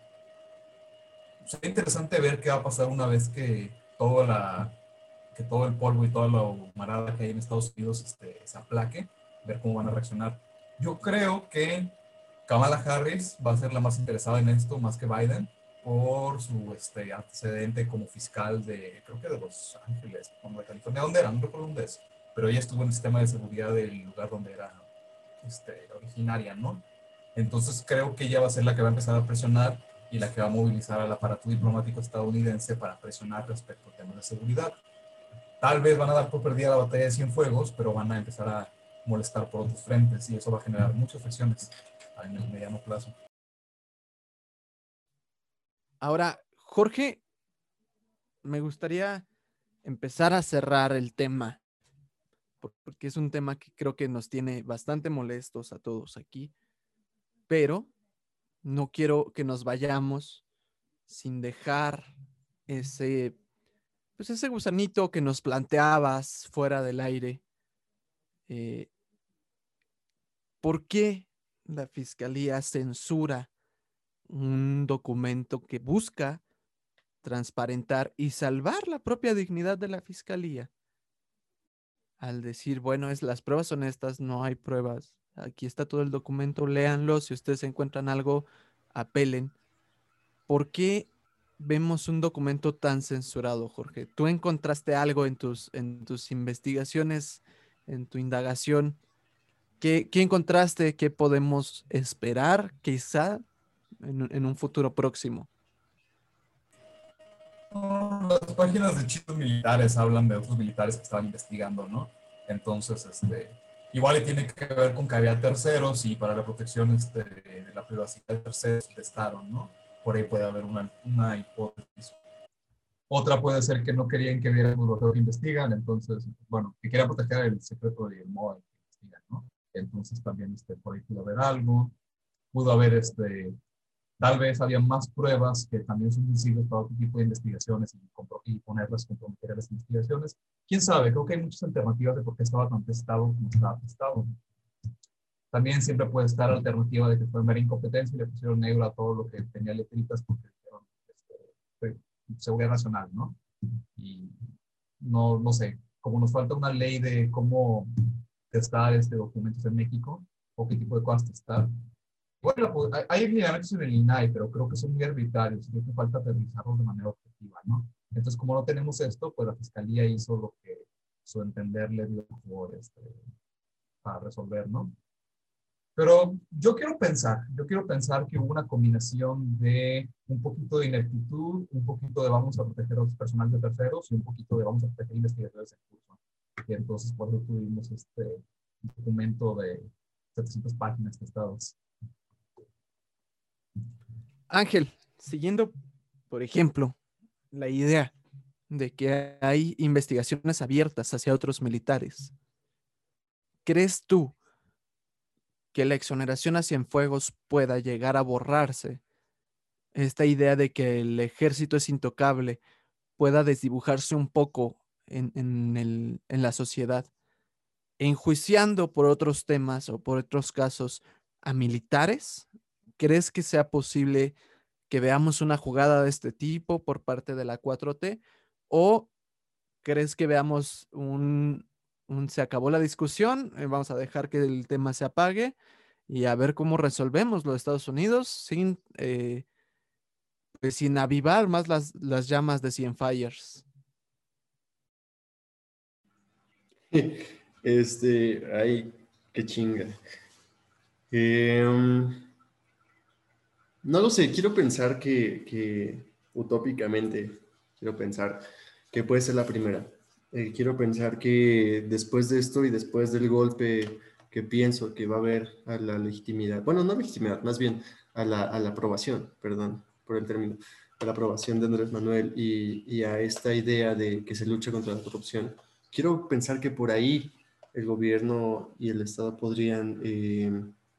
Sería interesante ver qué va a pasar una vez que, toda la, que todo el polvo y toda la humarada que hay en Estados Unidos este, se aplaque, ver cómo van a reaccionar yo creo que Kamala Harris va a ser la más interesada en esto, más que Biden, por su este, antecedente como fiscal de, creo que de Los Ángeles, de California. ¿Dónde era? No recuerdo dónde es. Pero ella estuvo en el sistema de seguridad del lugar donde era este, originaria, ¿no? Entonces creo que ella va a ser la que va a empezar a presionar y la que va a movilizar al aparato diplomático estadounidense para presionar respecto al tema de seguridad. Tal vez van a dar por perdida la batalla de Cienfuegos, pero van a empezar a molestar por otros frentes y eso va a generar muchas fricciones en el mediano plazo. Ahora, Jorge, me gustaría empezar a cerrar el tema, porque es un tema que creo que nos tiene bastante molestos a todos aquí, pero no quiero que nos vayamos sin dejar ese pues ese gusanito que nos planteabas fuera del aire. Eh, ¿Por qué la fiscalía censura un documento que busca transparentar y salvar la propia dignidad de la fiscalía? Al decir, bueno, es las pruebas son estas, no hay pruebas. Aquí está todo el documento, léanlo. Si ustedes encuentran algo, apelen. ¿Por qué vemos un documento tan censurado, Jorge? ¿Tú encontraste algo en tus, en tus investigaciones, en tu indagación? ¿Qué, qué encontraste? ¿Qué podemos esperar quizá en, un futuro próximo? Las páginas de chicos militares hablan de otros militares que estaban investigando, ¿no? Entonces, este, igual tiene que ver con que había terceros y para la protección este, de la privacidad de terceros testaron, ¿no? Por ahí puede haber una, una hipótesis. Otra puede ser que no querían que vieran los que investigan, entonces, bueno, que querían proteger el secreto del modo en que investigan, ¿no? Entonces también este, por ahí pudo haber algo, pudo haber este, Tal vez había más pruebas que también son visibles para otro tipo de investigaciones y, y ponerlas, comprometer las investigaciones. ¿Quién sabe? Creo que hay muchas alternativas de por qué estaba tan testado como estaba testado. También siempre puede estar alternativa de que fue mera incompetencia y le pusieron negro a todo lo que tenía letritas porque este, seguridad nacional, ¿no? Y no, no sé, como nos falta una ley de cómo testar este documentos en México o qué tipo de cosas testar, bueno, pues hay lineamientos en el INAI, pero creo que son muy arbitrarios y que falta aterrizarlos de manera objetiva, ¿no? Entonces, como no tenemos esto, pues la Fiscalía hizo lo que su entender le dio por este, para resolver, ¿no? Pero yo quiero pensar, yo quiero pensar que hubo una combinación de un poquito de ineptitud, un poquito de vamos a proteger a los personal de terceros y un poquito de vamos a proteger investigadores en curso. Entonces por eso tuvimos este documento de 700 páginas testadas. Ángel, siguiendo, por ejemplo, la idea de que hay investigaciones abiertas hacia otros militares, ¿crees tú que la exoneración a Cienfuegos pueda llegar a borrarse? Esta idea de que el ejército es intocable pueda desdibujarse un poco en, en la sociedad, enjuiciando por otros temas o por otros casos a militares ¿crees que sea posible que veamos una jugada de este tipo por parte de la 4T? ¿O crees que veamos un, se acabó la discusión, eh, vamos a dejar que el tema se apague y a ver cómo resolvemos los Estados Unidos sin, eh, pues, sin avivar más las, las llamas de Cienfires? Este, ay, qué chinga. Eh, no lo sé, quiero pensar que, utópicamente, quiero pensar que puede ser la primera. Eh, quiero pensar que después de esto y después del golpe que pienso que va a haber a la legitimidad, bueno, no legitimidad, más bien a la, aprobación, perdón por el término, a la aprobación de Andrés Manuel y, a esta idea de que se lucha contra la corrupción. Quiero pensar que por ahí el gobierno y el Estado podrían eh,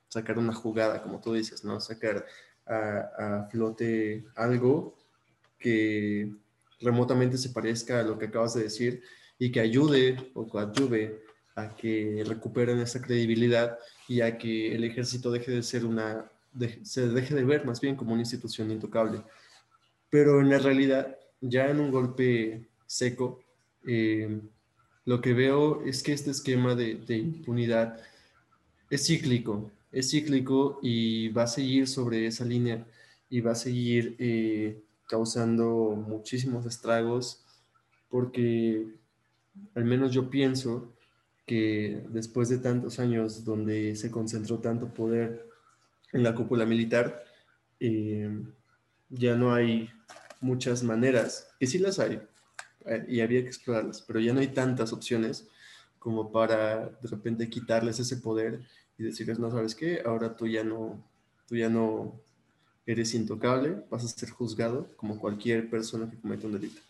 sacar una jugada, como tú dices, ¿no? Sacar a, flote algo que remotamente se parezca a lo que acabas de decir y que ayude o coadyuve a que recuperen esa credibilidad y a que el ejército deje de ser una, se deje de ver más bien como una institución intocable. Pero en la realidad, ya en un golpe seco, eh, lo que veo es que este esquema de, impunidad es cíclico es cíclico y va a seguir sobre esa línea y va a seguir eh, causando muchísimos estragos porque al menos yo pienso que después de tantos años donde se concentró tanto poder en la cúpula militar, eh, ya no hay muchas maneras, que sí las hay, y había que explorarlas, pero ya no hay tantas opciones como para de repente quitarles ese poder y decirles, no, ¿sabes qué? Ahora tú ya no, tú ya no eres intocable, vas a ser juzgado como cualquier persona que cometa un delito.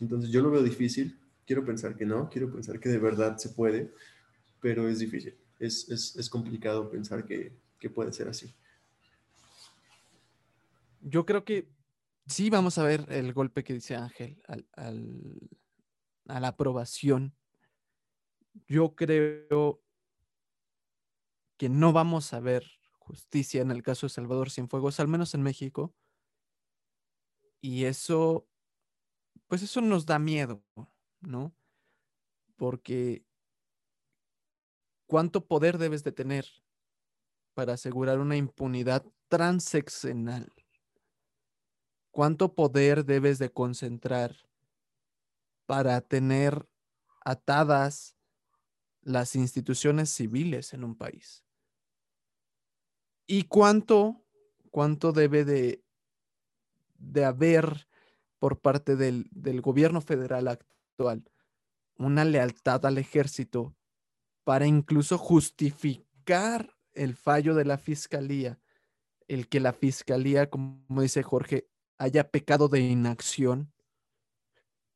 Entonces yo lo veo difícil, quiero pensar que no, quiero pensar que de verdad se puede, pero es difícil, es, es, es complicado pensar que, que, puede ser así. Yo creo que sí vamos a ver el golpe que dice Ángel al, al, a la aprobación, yo creo que no vamos a ver justicia en el caso de Salvador Cienfuegos, al menos en México. Y eso, pues eso nos da miedo, ¿no? Porque ¿cuánto poder debes de tener para asegurar una impunidad transeccional? ¿Cuánto poder debes de concentrar para tener atadas las instituciones civiles en un país? ¿Y cuánto, cuánto debe de, de haber por parte del, del gobierno federal actual una lealtad al ejército para incluso justificar el fallo de la fiscalía, el que la fiscalía, como dice Jorge, haya pecado de inacción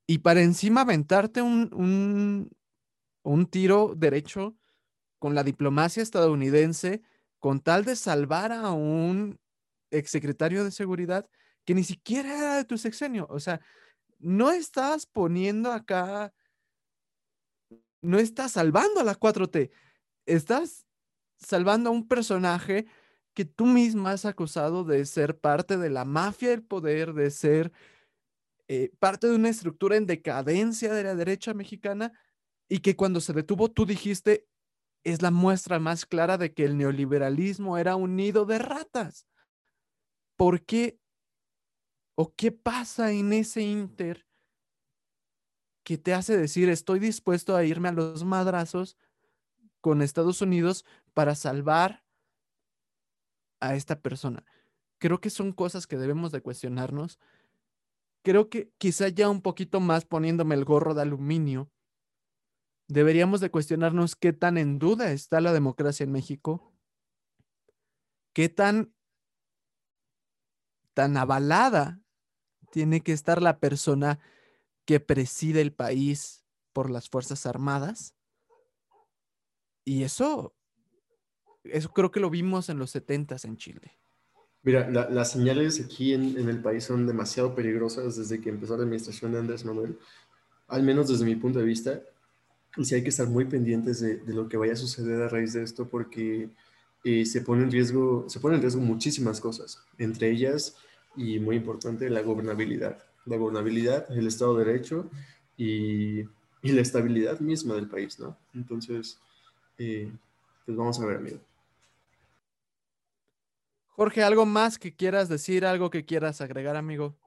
y para encima aventarte un, un, un tiro derecho con la diplomacia estadounidense con tal de salvar a un exsecretario de seguridad que ni siquiera era de tu sexenio. O sea, no estás poniendo acá, no estás salvando a la 4T, estás salvando a un personaje que tú misma has acusado de ser parte de la mafia del poder, de ser eh, parte de una estructura en decadencia de la derecha mexicana y que cuando se detuvo tú dijiste, es la muestra más clara de que el neoliberalismo era un nido de ratas. ¿Por qué o qué pasa en ese inter que te hace decir estoy dispuesto a irme a los madrazos con Estados Unidos para salvar a esta persona? Creo que son cosas que debemos de cuestionarnos. Creo que quizá ya un poquito más poniéndome el gorro de aluminio, deberíamos de cuestionarnos qué tan en duda está la democracia en México, qué tan, tan avalada tiene que estar la persona que preside el país por las Fuerzas Armadas. Y eso, eso creo que lo vimos en los 70 en Chile. Mira, las señales aquí en, en, el país son demasiado peligrosas desde que empezó la administración de Andrés Manuel, al menos desde mi punto de vista y sí hay que estar muy pendientes de, de, lo que vaya a suceder a raíz de esto porque eh, se, pone en riesgo, se pone en riesgo muchísimas cosas, entre ellas, y muy importante, la gobernabilidad. La gobernabilidad, el Estado de Derecho y, y la estabilidad misma del país, ¿no? Entonces, eh, pues vamos a ver, amigo. Jorge, ¿algo más que quieras decir, algo que quieras agregar, amigo?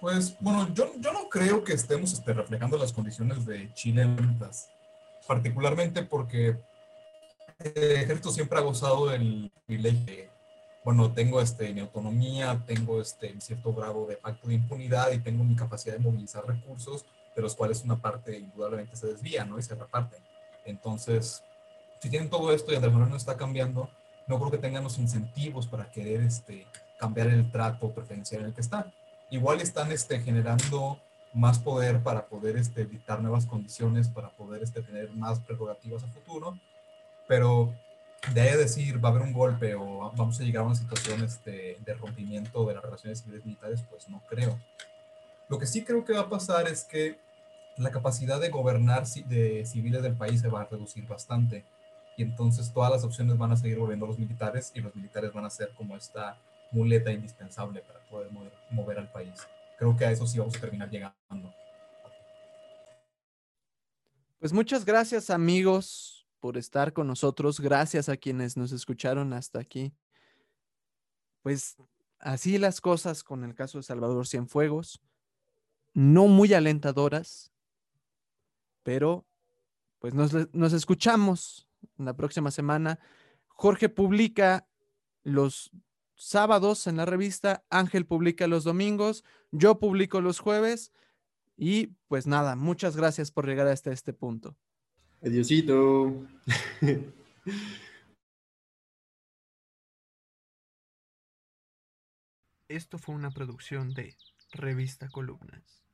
Pues bueno, yo, yo no creo que estemos este, reflejando las condiciones de Chile en particularmente porque el ejército siempre ha gozado del privilegio bueno, tengo este, mi autonomía, tengo este, cierto grado de pacto de impunidad y tengo mi capacidad de movilizar recursos, de los cuales una parte indudablemente se desvía, ¿no? Y se reparte. Entonces, si tienen todo esto y Manuel no está cambiando, no creo que tengan los incentivos para querer este, cambiar el trato preferencial en el que está igual están este, generando más poder para poder este, dictar nuevas condiciones, para poder este, tener más prerrogativas a futuro, pero de ahí a decir va a haber un golpe o vamos a llegar a una situación este, de rompimiento de las relaciones civiles militares, pues no creo. Lo que sí creo que va a pasar es que la capacidad de gobernar de civiles del país se va a reducir bastante y entonces todas las opciones van a seguir volviendo a los militares y los militares van a ser como esta muleta indispensable para poder mover, mover al país. Creo que a eso sí vamos a terminar llegando. Pues muchas gracias amigos por estar con nosotros. Gracias a quienes nos escucharon hasta aquí. Pues así las cosas con el caso de Salvador Cienfuegos. No muy alentadoras, pero pues nos, nos escuchamos la próxima semana. Jorge publica los sábados en la revista, Ángel publica los domingos, yo publico los jueves y pues nada, muchas gracias por llegar hasta este punto. Adiosito. Esto fue una producción de Revista Columnas.